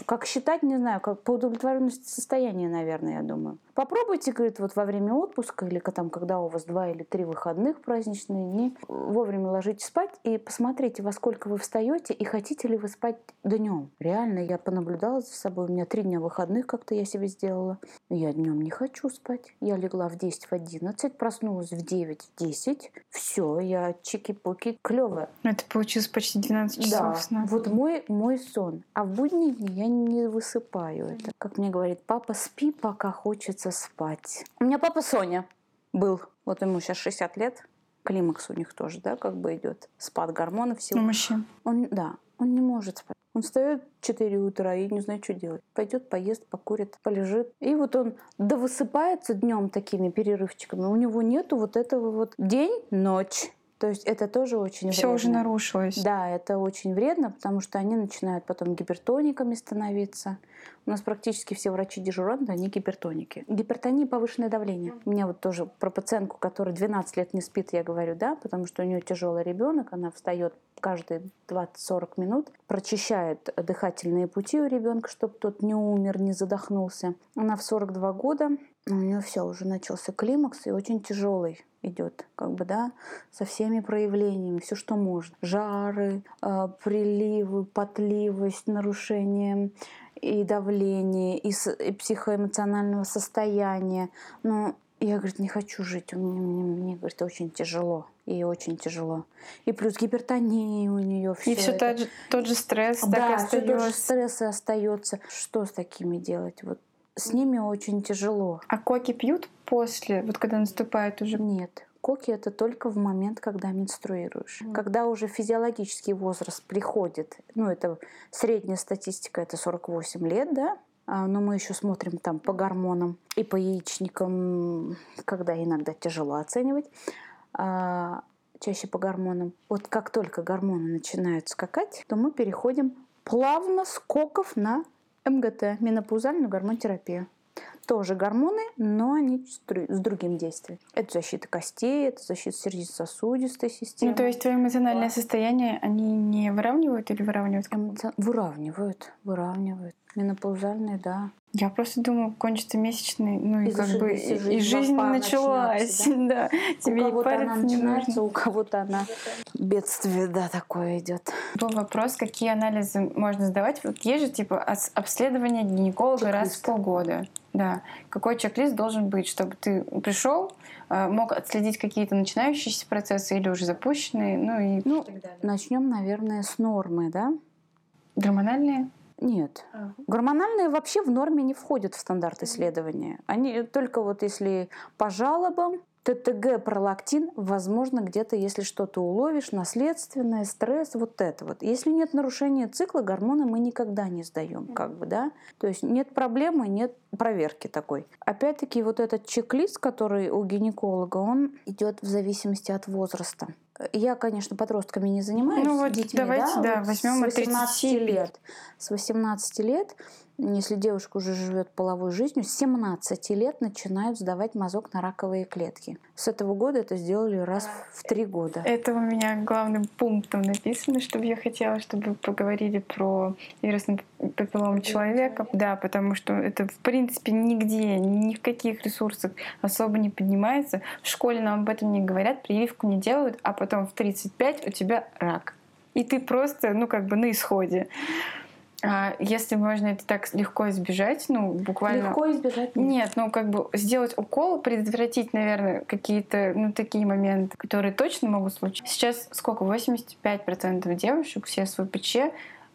Как считать, не знаю, как по удовлетворенности состояния, наверное, я думаю. Попробуйте, говорит, вот во время отпуска или там, когда у вас два или три выходных праздничные дни, вовремя ложитесь спать и посмотрите, во сколько вы встаете и хотите ли вы спать днем. Реально, я понаблюдала за собой. У меня три дня выходных как-то я себе сделала. Я днем не хочу спать. Я легла в 10, в 11, проснулась в 9, в 10. Все, я чики-пуки клевая. Это получилось почти 12 часов да, сна. Вот мой, мой сон. А в будние дни я не высыпаю это. Как мне говорит, папа, спи, пока хочется спать. У меня папа Соня был. Вот ему сейчас 60 лет. Климакс у них тоже, да, как бы идет. Спад гормонов всего. У мужчин. Он, да, он не может спать. Он встает в 4 утра и не знает, что делать. Пойдет, поест, покурит, полежит. И вот он довысыпается днем такими перерывчиками. У него нету вот этого вот день-ночь. То есть это тоже очень Все вредно. уже нарушилось. Да, это очень вредно, потому что они начинают потом гипертониками становиться. У нас практически все врачи-дежуранты, они гипертоники. Гипертония – повышенное давление. У меня вот тоже про пациентку, которая 12 лет не спит, я говорю, да, потому что у нее тяжелый ребенок, она встает каждые 20-40 минут, прочищает дыхательные пути у ребенка, чтобы тот не умер, не задохнулся. Она в 42 года, у нее все, уже начался климакс и очень тяжелый идет, как бы, да, со всеми проявлениями, все, что можно. Жары, э, приливы, потливость, нарушение и давления, и, с, и психоэмоционального состояния. Но я, говорит, не хочу жить. Мне, мне, мне говорит, очень тяжело. И очень тяжело. И плюс гипертония у нее. И все тот же, тот же стресс да, так и все тот же стресс и остается. Что с такими делать? Вот с ними очень тяжело. А коки пьют после, вот когда наступает уже? Нет. Коки это только в момент, когда менструируешь. Mm. Когда уже физиологический возраст приходит, ну это средняя статистика, это 48 лет, да, а, но мы еще смотрим там по гормонам и по яичникам, когда иногда тяжело оценивать, а, чаще по гормонам. Вот как только гормоны начинают скакать, то мы переходим плавно скоков на МГТ, менопаузальную гормонотерапию. Тоже гормоны, но они с другим действием. Это защита костей, это защита сердечно-сосудистой системы. Ну, то есть твое эмоциональное состояние они не выравнивают или выравнивают? Эмоци... Выравнивают, выравнивают. Менопаузальные, да. Я просто думаю, кончится месячный, ну и, и как бы жизнь и жизнь началась, да. [laughs] да. Тебе у кого-то она начинается, у кого-то она бедствие, да, такое идет. Был вопрос, какие анализы можно сдавать. Вот есть же типа обследование гинеколога раз в полгода. Да. Какой чек-лист должен быть, чтобы ты пришел, мог отследить какие-то начинающиеся процессы или уже запущенные, ну и ну, начнем, наверное, с нормы, да? Гормональные? Нет. А. Гормональные вообще в норме не входят в стандарт исследования. Они только вот если по жалобам, ТТГ, пролактин, возможно, где-то, если что-то уловишь, наследственное, стресс, вот это вот. Если нет нарушения цикла, гормоны мы никогда не сдаем, как бы, да. То есть нет проблемы, нет проверки такой. Опять-таки, вот этот чек-лист, который у гинеколога, он идет в зависимости от возраста. Я, конечно, подростками не занимаюсь. Ну вот детьми, давайте, да, вот возьмем с 18 лет. С 18 лет если девушка уже живет половой жизнью, с 17 лет начинают сдавать мазок на раковые клетки. С этого года это сделали раз в три года. Это у меня главным пунктом написано, чтобы я хотела, чтобы поговорили про вирусный папиллом человека. Да, потому что это в принципе нигде, ни в каких ресурсах особо не поднимается. В школе нам об этом не говорят, прививку не делают, а потом в 35 у тебя рак. И ты просто, ну, как бы на исходе. А если можно это так легко избежать, ну, буквально... Легко избежать? Нет, нет ну, как бы сделать укол, предотвратить, наверное, какие-то, ну, такие моменты, которые точно могут случиться. Сейчас сколько? 85% девушек, все с ВПЧ,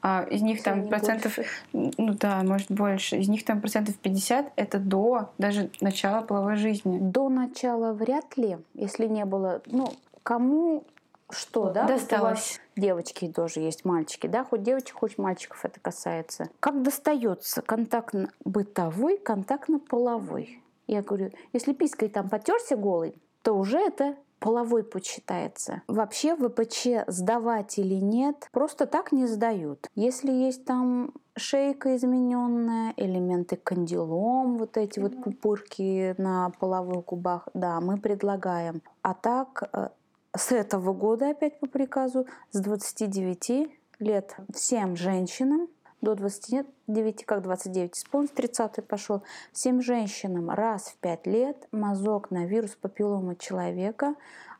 а из них там процентов, больше. ну да, может больше, из них там процентов 50 это до даже начала половой жизни. До начала вряд ли, если не было, ну, кому что, да? Досталось. Девочки тоже есть, мальчики, да? Хоть девочек, хоть мальчиков это касается. Как достается контактно-бытовой, контактно-половой? Я говорю, если пиской там потерся голый, то уже это половой почитается. Вообще ВПЧ сдавать или нет, просто так не сдают. Если есть там шейка измененная, элементы кандилом, вот эти вот пупырки на половых губах, да, мы предлагаем. А так э, с этого года опять по приказу с 29 лет всем женщинам до 29, как 29 исполнится, 30 пошел. Всем женщинам раз в 5 лет мазок на вирус папиллома человека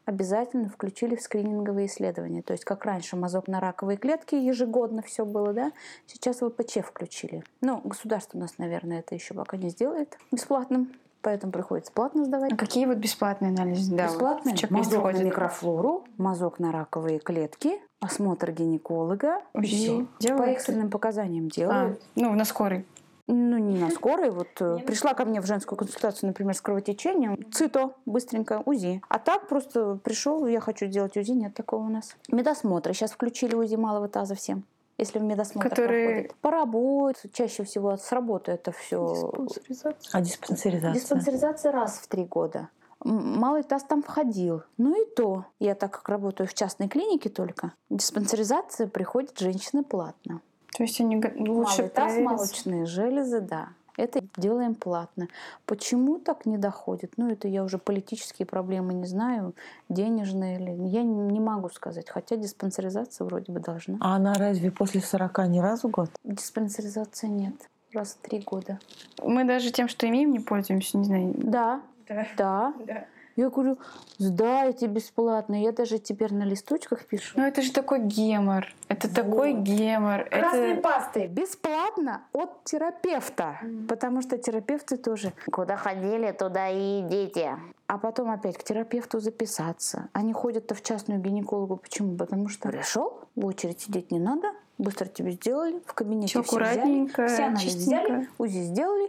обязательно включили в скрининговые исследования. То есть, как раньше мазок на раковые клетки ежегодно все было, да, сейчас ВПЧ включили. Ну, государство у нас, наверное, это еще пока не сделает бесплатным поэтому приходится платно сдавать. А какие вот бесплатные анализы? Да, бесплатные? Вот мазок на микрофлору, мазок на раковые клетки, осмотр гинеколога. УЗИ. По экстренным показаниям делают. А, ну, на скорой. Ну, не на скорой. Вот э, пришла ко мне в женскую консультацию, например, с кровотечением. ЦИТО, быстренько, УЗИ. А так просто пришел, я хочу делать УЗИ, нет такого у нас. Медосмотры. Сейчас включили УЗИ малого таза всем если в медосмотр Которые... проходит. По работе, чаще всего с работы это все. Диспансеризация. А диспансеризация? Диспансеризация раз в три года. Малый таз там входил. Ну и то. Я так как работаю в частной клинике только, диспансеризация приходит женщины платно. То есть они лучше Малый таз, молочные железы, да. Это делаем платно. Почему так не доходит? Ну, это я уже политические проблемы не знаю, денежные или... Я не могу сказать, хотя диспансеризация вроде бы должна. А она разве после 40 не раз в год? Диспансеризации нет. Раз в три года. Мы даже тем, что имеем, не пользуемся, не знаю. Да. Да. Да. да. Я говорю, сдайте бесплатно. Я даже теперь на листочках пишу. Ну это же такой гемор. Это вот. такой гемор. Красные это... пасты бесплатно от терапевта. Mm. Потому что терапевты тоже куда ходили, туда и идите. А потом опять к терапевту записаться. Они ходят-то в частную гинекологу. Почему? Потому что пришел, в очередь сидеть не надо, быстро тебе сделали, в кабинете все, все аккуратненько, взяли, все анализы взяли, УЗИ сделали,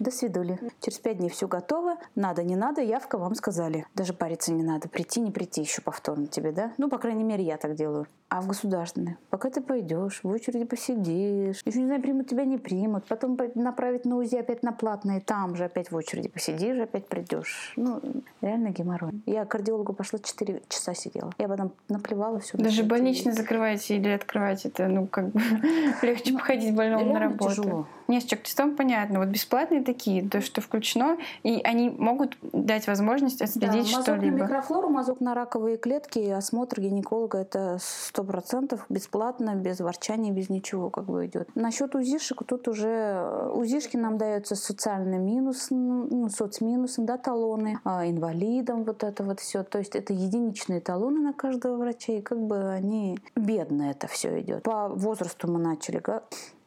до свидули. Через пять дней все готово. Надо, не надо, явка вам сказали. Даже париться не надо. Прийти, не прийти еще повторно тебе, да? Ну, по крайней мере, я так делаю. А в государственные, пока ты пойдешь, в очереди посидишь, еще не знаю, примут тебя, не примут, потом направить на УЗИ опять на платные, там же опять в очереди посидишь, опять придешь. Ну, реально геморрой. Я к кардиологу пошла 4 часа сидела. Я потом наплевала все. Даже больничный закрываете или открываете, это, ну, как бы [laughs] легче походить больному на работу. тяжело. Нет, с чек-тестом понятно. Вот бесплатные такие, то, что включено, и они могут дать возможность отследить да, что-либо. Мазок на микрофлору, мазок на раковые клетки, осмотр гинеколога — это 100 сто процентов бесплатно, без ворчания, без ничего как бы идет. Насчет УЗИшек тут уже э, УЗИшки нам даются социальный минус, ну, соцминусом, да, талоны, а инвалидам вот это вот все. То есть это единичные талоны на каждого врача, и как бы они бедно это все идет. По возрасту мы начали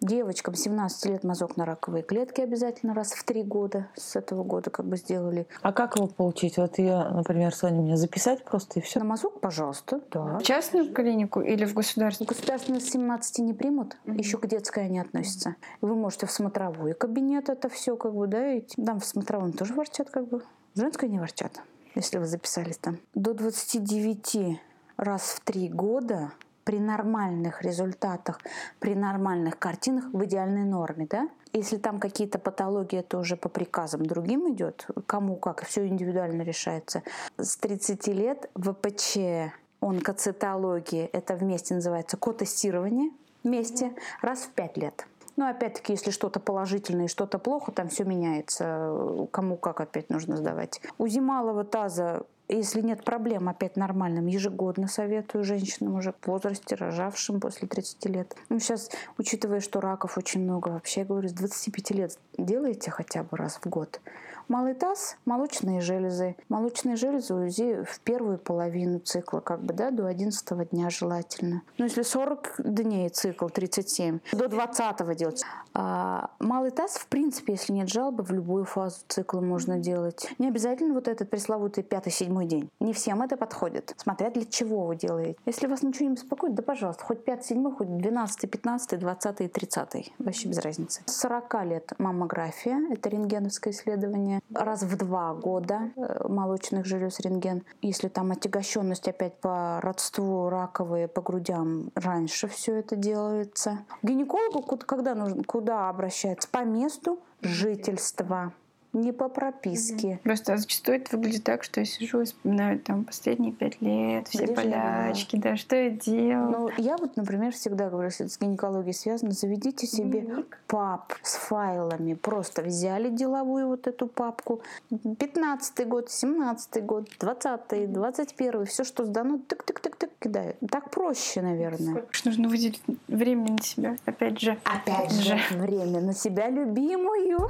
Девочкам 17 лет мазок на раковые клетки обязательно раз в три года с этого года как бы сделали. А как его получить? Вот я, например, Соня, мне записать просто и все. На мазок, пожалуйста, да. В частную клинику или в государственную? В государственную с 17 не примут, mm-hmm. еще к детской они относятся. Вы можете в смотровой кабинет это все как бы, да, идти. Там в смотровом тоже ворчат как бы. В женской не ворчат, если вы записались там. До 29 раз в три года при нормальных результатах, при нормальных картинах в идеальной норме, да? Если там какие-то патологии, это уже по приказам другим идет, кому как, все индивидуально решается. С 30 лет ВПЧ, онкоцитология, это вместе называется котестирование, вместе, раз в 5 лет. Но опять-таки, если что-то положительное и что-то плохо, там все меняется. Кому как опять нужно сдавать. УЗИ малого таза если нет проблем, опять нормальным, ежегодно советую женщинам уже в возрасте, рожавшим после 30 лет. Ну, сейчас, учитывая, что раков очень много, вообще, я говорю, с 25 лет делаете хотя бы раз в год. Малый таз, молочные железы. Молочные железы УЗИ в первую половину цикла, как бы, да, до 11 дня желательно. Ну, если 40 дней цикл, 37, до 20 делать. А малый таз, в принципе, если нет жалобы, в любую фазу цикла можно делать. Не обязательно вот этот пресловутый 5-7 день. Не всем это подходит, смотря для чего вы делаете. Если вас ничего не беспокоит, да пожалуйста, хоть 5-7, хоть 12, 15, 20 и 30. Вообще без разницы. С 40 лет маммография, это рентгеновское исследование исследование раз в два года э, молочных желез рентген. Если там отягощенность опять по родству раковые по грудям, раньше все это делается. Гинекологу когда нужно, куда обращаться? По месту жительства. Не по прописке. Просто зачастую это выглядит так, что я сижу и вспоминаю там последние пять лет, все Где болячки, да, что я делала. Ну, я вот, например, всегда говорю, если это с гинекологией связано, заведите себе Дневник. пап с файлами. Просто взяли деловую вот эту папку. 15 год, 17 год, 20 21 все, что сдано, тык-тык-тык-тык кидают. Так проще, наверное. Сколько нужно выделить времени на себя, опять же. Опять же, время на себя любимую.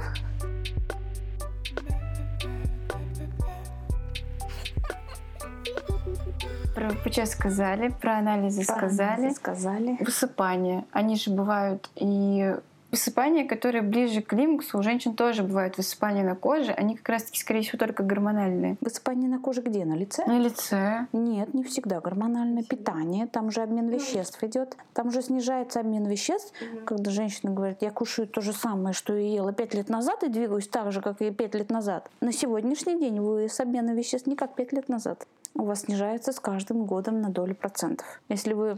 Про ПЧ сказали, про анализы сказали. Сказали. Высыпания. Они же бывают и высыпания, которые ближе к лимуксу. У женщин тоже бывают высыпания на коже. Они как раз-таки, скорее всего, только гормональные. Высыпание на коже где? На лице? На лице. Нет, не всегда. Гормональное питание, там же обмен веществ идет. Там же снижается обмен веществ. Когда женщина говорит, я кушаю то же самое, что и ела пять лет назад, и двигаюсь так же, как и пять лет назад. На сегодняшний день вы с обменом веществ не как пять лет назад. У вас снижается с каждым годом на долю процентов. Если вы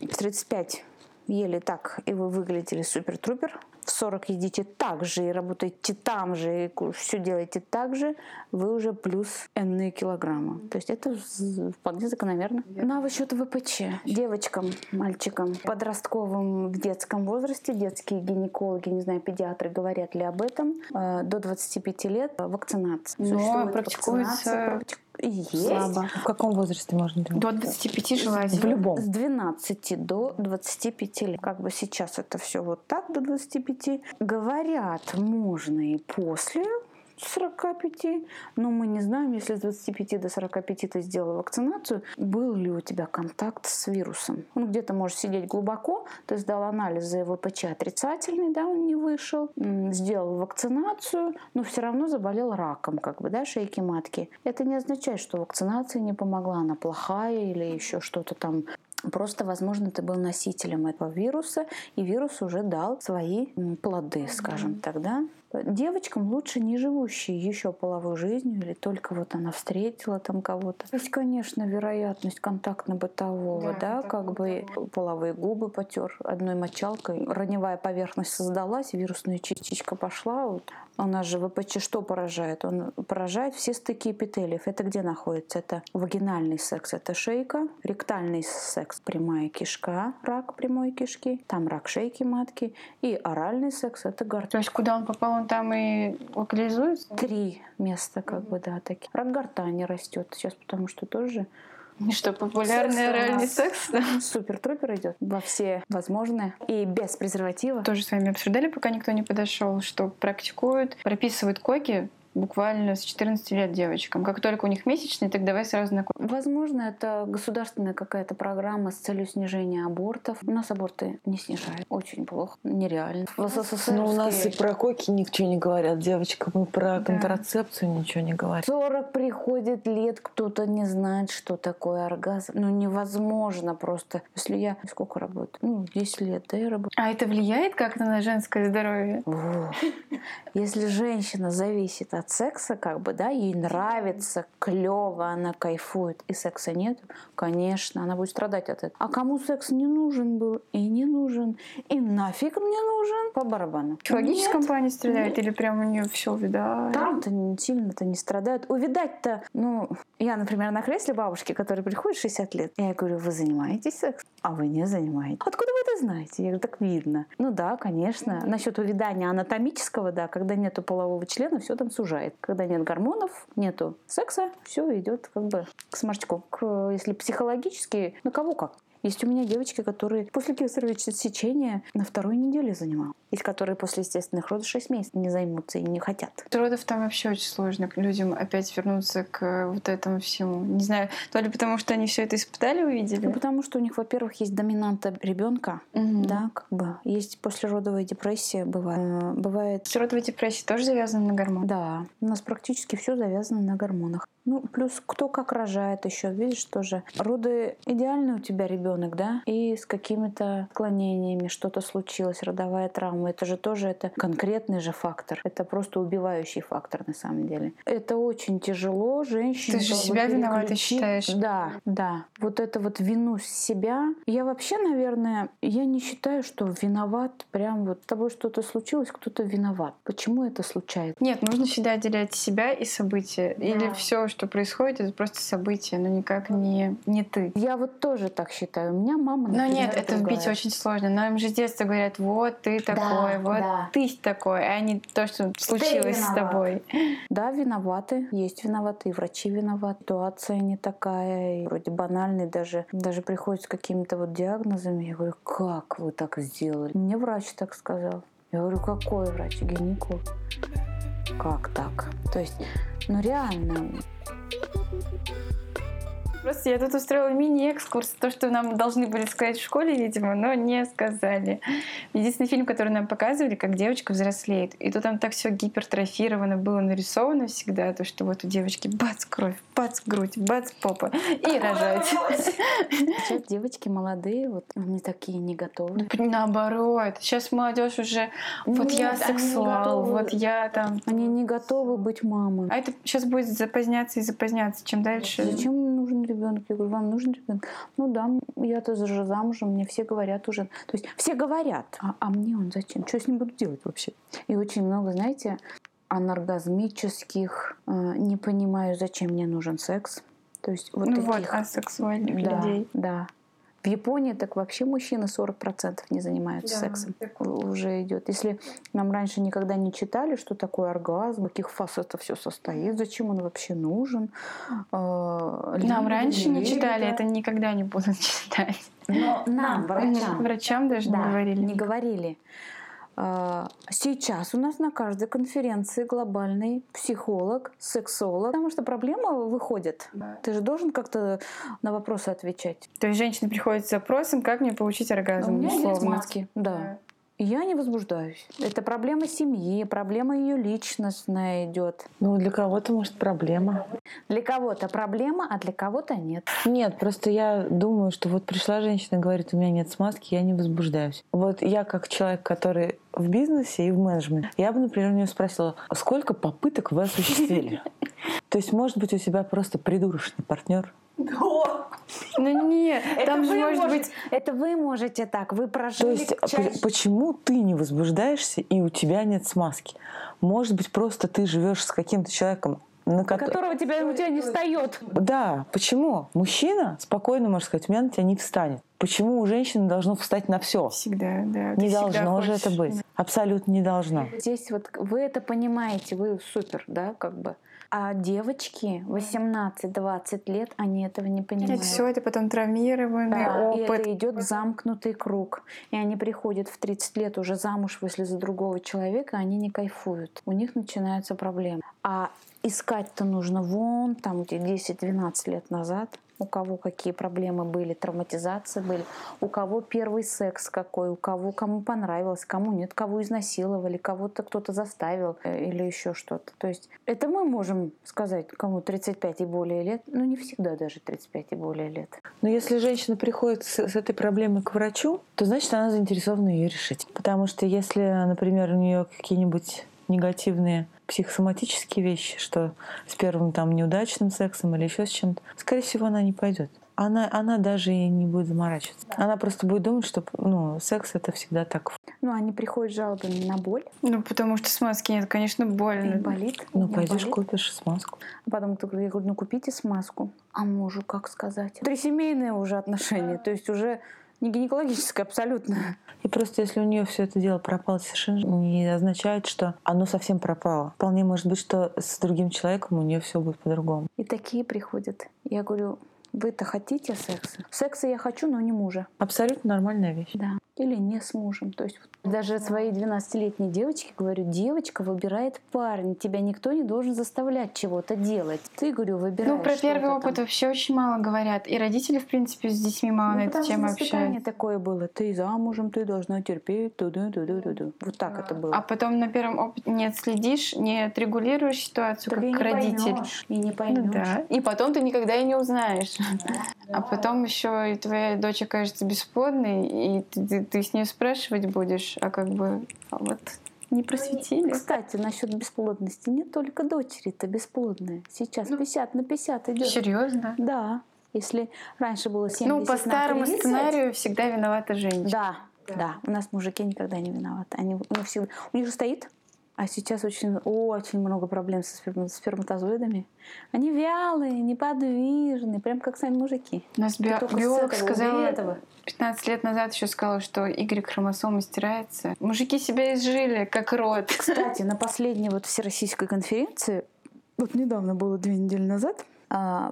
в 35 ели так, и вы выглядели супер-трупер, в 40 едите так же и работаете там же, и все делаете так же, вы уже плюс энные килограммы. То есть это вполне закономерно. На счет ВПЧ девочкам, мальчикам, подростковым в детском возрасте, детские гинекологи, не знаю, педиатры говорят ли об этом, э, до 25 лет вакцинация. Но практикуется вакцинация, Есть. слабо. В каком возрасте можно делать? До 25 желательно. В любом. С 12 до 25 лет. Как бы сейчас это все вот так до 25. Говорят, можно и после 45, но мы не знаем, если с 25 до 45 ты сделал вакцинацию, был ли у тебя контакт с вирусом. Он где-то может сидеть глубоко, ты сдал анализы ВПЧ отрицательный, да, он не вышел, сделал вакцинацию, но все равно заболел раком, как бы, да, шейки матки. Это не означает, что вакцинация не помогла, она плохая или еще что-то там Просто, возможно, ты был носителем этого вируса, и вирус уже дал свои плоды, скажем так, да? Девочкам лучше не живущие еще половой жизнью, или только вот она встретила там кого-то. Есть, конечно, вероятность контактно-бытового, да, как бы половые губы потер одной мочалкой, раневая поверхность создалась, вирусная частичка пошла. Вот. У нас же ВПЧ что поражает? Он поражает все стыки эпителиев. Это где находится? Это вагинальный секс, это шейка, ректальный секс, прямая кишка, рак прямой кишки, там рак шейки матки, и оральный секс, это гортань. То есть куда он попал, он там и локализуется? Три места, как бы, да, такие. Рак гортани растет сейчас, потому что тоже Что, популярный Секс оральный секс? да? супер-трупер идет во все возможные и без презерватива. Тоже с вами обсуждали, пока никто не подошел, что практикуют, прописывают коки буквально с 14 лет девочкам. Как только у них месячные, так давай сразу на. Возможно, это государственная какая-то программа с целью снижения абортов. У нас аборты не снижают. Очень плохо. Нереально. В СССР Ну, у нас и про коки ничего не говорят, девочка. Мы про контрацепцию ничего не говорим. 40 приходит лет, кто-то не знает, что такое оргазм. Ну, невозможно просто. Если я сколько работаю? Ну, 10 лет, да, я работаю. А это влияет как-то на женское здоровье? Если женщина зависит от секса, как бы, да, ей нравится, клево, она кайфует, и секса нет, конечно, она будет страдать от этого. А кому секс не нужен был и не нужен, и нафиг мне нужен, по барабану. В Нет. плане стреляет или прям у нее все вида? Там-то сильно-то не страдают. Увидать-то, ну, я, например, на кресле бабушки, которая приходит 60 лет, я говорю, вы занимаетесь сексом? А вы не занимаетесь. Откуда вы это знаете? Я говорю, так видно. Ну да, конечно. Насчет увядания анатомического, да, когда нету полового члена, все там сужает. Когда нет гормонов, нету секса, все идет как бы к сморчку. К, если психологически, на кого как. Есть у меня девочки, которые после кесарево сечения на второй неделе занимают. Есть, которые после естественных родов 6 месяцев не займутся и не хотят. Родов там вообще очень сложно людям опять вернуться к вот этому всему. Не знаю, то ли потому, что они все это испытали, увидели. Ну, потому что у них, во-первых, есть доминанта ребенка, Мгм. да, как бы. Есть послеродовая депрессия, бывает. Э, Бывает Родовая депрессия тоже завязана на гормон. Да, у нас практически все завязано на гормонах. Ну, плюс кто как рожает еще, видишь, тоже. Роды идеальный у тебя ребенок, да? И с какими-то отклонениями что-то случилось, родовая травма. Это же тоже это конкретный же фактор. Это просто убивающий фактор на самом деле. Это очень тяжело женщине. Ты же себя виновата считаешь. Да, да. Вот это вот вину с себя. Я вообще, наверное, я не считаю, что виноват прям вот с тобой что-то случилось, кто-то виноват. Почему это случается? Нет, нужно всегда отделять себя и события. Да. Или все, что происходит, это просто событие, но никак не, не ты. Я вот тоже так считаю. У меня мама, например, Но нет, это вбить очень сложно. Нам же с детства говорят, вот ты такой, да, вот да. ты такой, а не то, что случилось с тобой. Да, виноваты. Есть виноваты, и врачи виноваты. Ситуация не такая, и вроде банальный даже. Даже приходят с какими-то вот диагнозами. Я говорю, как вы так сделали? Мне врач так сказал. Я говорю, какой врач? Гинеколог. Как так? То есть, ну реально, Просто я тут устроила мини-экскурс, то, что нам должны были сказать в школе, видимо, но не сказали. Единственный фильм, который нам показывали, как девочка взрослеет. И тут там так все гипертрофировано было нарисовано всегда, то, что вот у девочки бац кровь, бац грудь, бац попа и рожать. Сейчас девочки молодые, вот они такие не готовы. Наоборот, сейчас молодежь уже, вот я сексуал, вот я там. Они не готовы быть мамой. А это сейчас будет запозняться и запозняться. Чем дальше? Зачем нужен ребенок? Я говорю, вам нужен ребенок? Ну да, я-то же замужем, мне все говорят уже. То есть все говорят, а, а мне он зачем? Что я с ним буду делать вообще? И очень много, знаете, анаргазмических, э, не понимаю, зачем мне нужен секс. То есть вот ну таких. вот, асексуальных да, людей. Да, в Японии так вообще мужчины 40% не занимаются да, сексом. Уже идет. Если нам раньше никогда не читали, что такое оргазм, каких фаз это все состоит, зачем он вообще нужен. Э, нам раньше не читали, это никогда не будут [laughs] читать. Но нам, врачам. Врачам даже да, не говорили. Не говорили. А, сейчас у нас на каждой конференции глобальный психолог, сексолог, потому что проблема выходит. Да. Ты же должен как-то на вопросы отвечать. То есть женщина приходит с запросом, как мне получить оргазм? у меня есть маски, да. да. Я не возбуждаюсь. Это проблема семьи, проблема ее личностная идет. Ну, для кого-то, может, проблема. Для кого-то проблема, а для кого-то нет. Нет, просто я думаю, что вот пришла женщина и говорит, у меня нет смазки, я не возбуждаюсь. Вот я как человек, который в бизнесе и в менеджменте, я бы, например, у нее спросила, сколько попыток вы осуществили? [laughs] То есть, может быть, у тебя просто придурочный партнер, ну нет, там же может можете, быть... Это вы можете так, вы прожили... То есть чаще... почему ты не возбуждаешься и у тебя нет смазки? Может быть, просто ты живешь с каким-то человеком, на ко... которого тебя, у тебя не встает. Да, почему? Мужчина спокойно может сказать, у меня на тебя не встанет. Почему у женщины должно встать на все? Всегда, да. Не должно же это быть. Абсолютно не должно. Здесь вот вы это понимаете, вы супер, да, как бы. А девочки 18-20 лет, они этого не понимают. И все это потом травмированный да, опыт. И это идет замкнутый круг. И они приходят в 30 лет уже замуж, вышли за другого человека, они не кайфуют. У них начинаются проблемы. А искать-то нужно вон там, где 10-12 лет назад у кого какие проблемы были, травматизации были, у кого первый секс какой, у кого кому понравилось, кому нет, кого изнасиловали, кого-то кто-то заставил э, или еще что-то. То есть это мы можем сказать, кому 35 и более лет, но не всегда даже 35 и более лет. Но если женщина приходит с, с этой проблемой к врачу, то значит она заинтересована ее решить. Потому что если, например, у нее какие-нибудь негативные психосоматические вещи, что с первым там неудачным сексом или еще с чем-то, скорее всего, она не пойдет. Она, она даже и не будет заморачиваться. Да. Она просто будет думать, что ну, секс это всегда так. Ну, они приходят жалобами на боль. Ну, потому что смазки нет, конечно, больно. И болит. Ну, пойдешь, болит. купишь смазку. А потом я говорю, ну купите смазку. А мужу как сказать? Трисемейные уже отношения. То есть уже не гинекологическое абсолютно. И просто если у нее все это дело пропало совершенно не означает, что оно совсем пропало. Вполне может быть, что с другим человеком у нее все будет по-другому. И такие приходят. Я говорю, вы-то хотите секса? Секса я хочу, но не мужа. Абсолютно нормальная вещь. Да. Или не с мужем. То есть даже своей 12-летней девочке говорю, девочка выбирает парня, тебя никто не должен заставлять чего-то делать. Ты, говорю, выбираешь. Ну, про первый опыт там. вообще очень мало говорят. И родители, в принципе, с детьми мало ну, на эту тему общаются. такое было. Ты замужем, ты должна терпеть, туду, туду, туду. Вот так это было. А потом на первом опыте не следишь, не отрегулируешь ситуацию, так как родитель. И не поймешь. Ну, да. И потом ты никогда и не узнаешь. Да. А потом еще и твоя дочь окажется бесплодной, и ты, ты, ты с ней спрашивать будешь, а как бы а вот не просветили. Кстати, насчет бесплодности не только дочери это бесплодные. Сейчас ну, 50 на 50 идет. Серьезно? Да. Если раньше было 70 Ну, по старому 30, сценарию всегда виновата женщина. Да, да, да. У нас мужики никогда не виноваты. Они, ну, всегда... У них же стоит а сейчас очень, очень много проблем со сперматозоидами. Они вялые, неподвижные, прям как сами мужики. У нас би- биолог сказал, этого. 15 лет назад еще сказал, что Y-хромосома стирается. Мужики себя изжили, как рот. Кстати, на последней вот всероссийской конференции, вот недавно было две недели назад,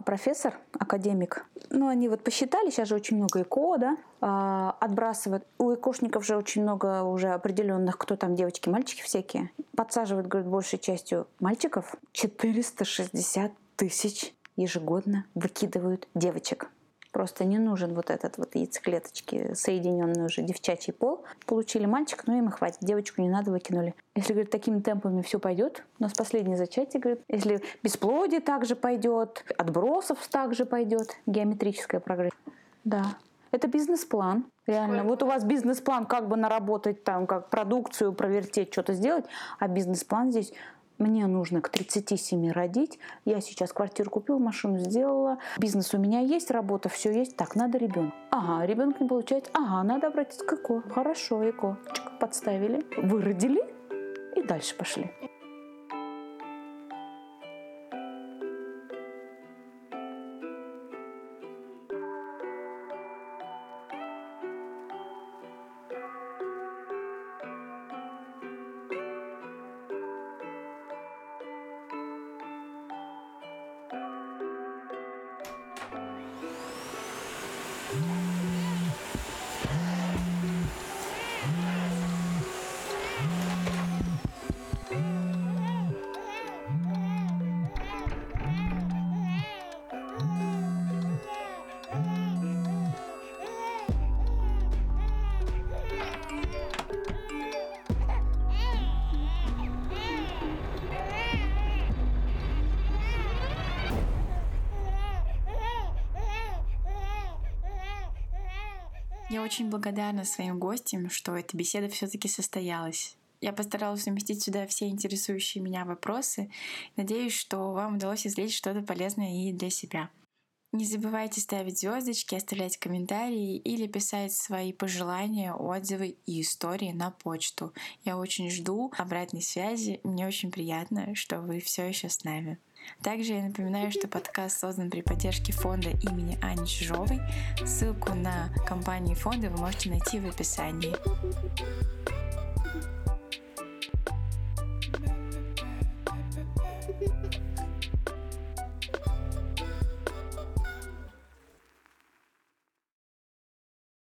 профессор, академик, ну, они вот посчитали, сейчас же очень много ЭКО, да, а, отбрасывают. У ЭКОшников же очень много уже определенных, кто там, девочки, мальчики всякие. Подсаживают, говорят, большей частью мальчиков. 460 тысяч ежегодно выкидывают девочек. Просто не нужен вот этот вот яйцеклеточки, соединенный уже девчачий пол. Получили мальчика, ну им и хватит. Девочку не надо, выкинули. Если, говорит, такими темпами все пойдет, у нас последнее зачатие, говорит, если бесплодие также пойдет, отбросов также пойдет, геометрическая прогрессия. Да, это бизнес-план. Реально. Вот у вас бизнес-план, как бы наработать там, как продукцию, провертеть, что-то сделать, а бизнес-план здесь мне нужно к 37 родить, я сейчас квартиру купила, машину сделала, бизнес у меня есть, работа, все есть, так, надо ребенка. Ага, ребенок не получается, ага, надо обратиться к ЭКО. Хорошо, ЭКО. Подставили, выродили и дальше пошли. Очень благодарна своим гостям, что эта беседа все-таки состоялась. Я постаралась уместить сюда все интересующие меня вопросы. Надеюсь, что вам удалось извлечь что-то полезное и для себя. Не забывайте ставить звездочки, оставлять комментарии или писать свои пожелания, отзывы и истории на почту. Я очень жду обратной связи. Мне очень приятно, что вы все еще с нами. Также я напоминаю, что подкаст создан при поддержке фонда имени Ани Чижовой. Ссылку на компании фонда вы можете найти в описании.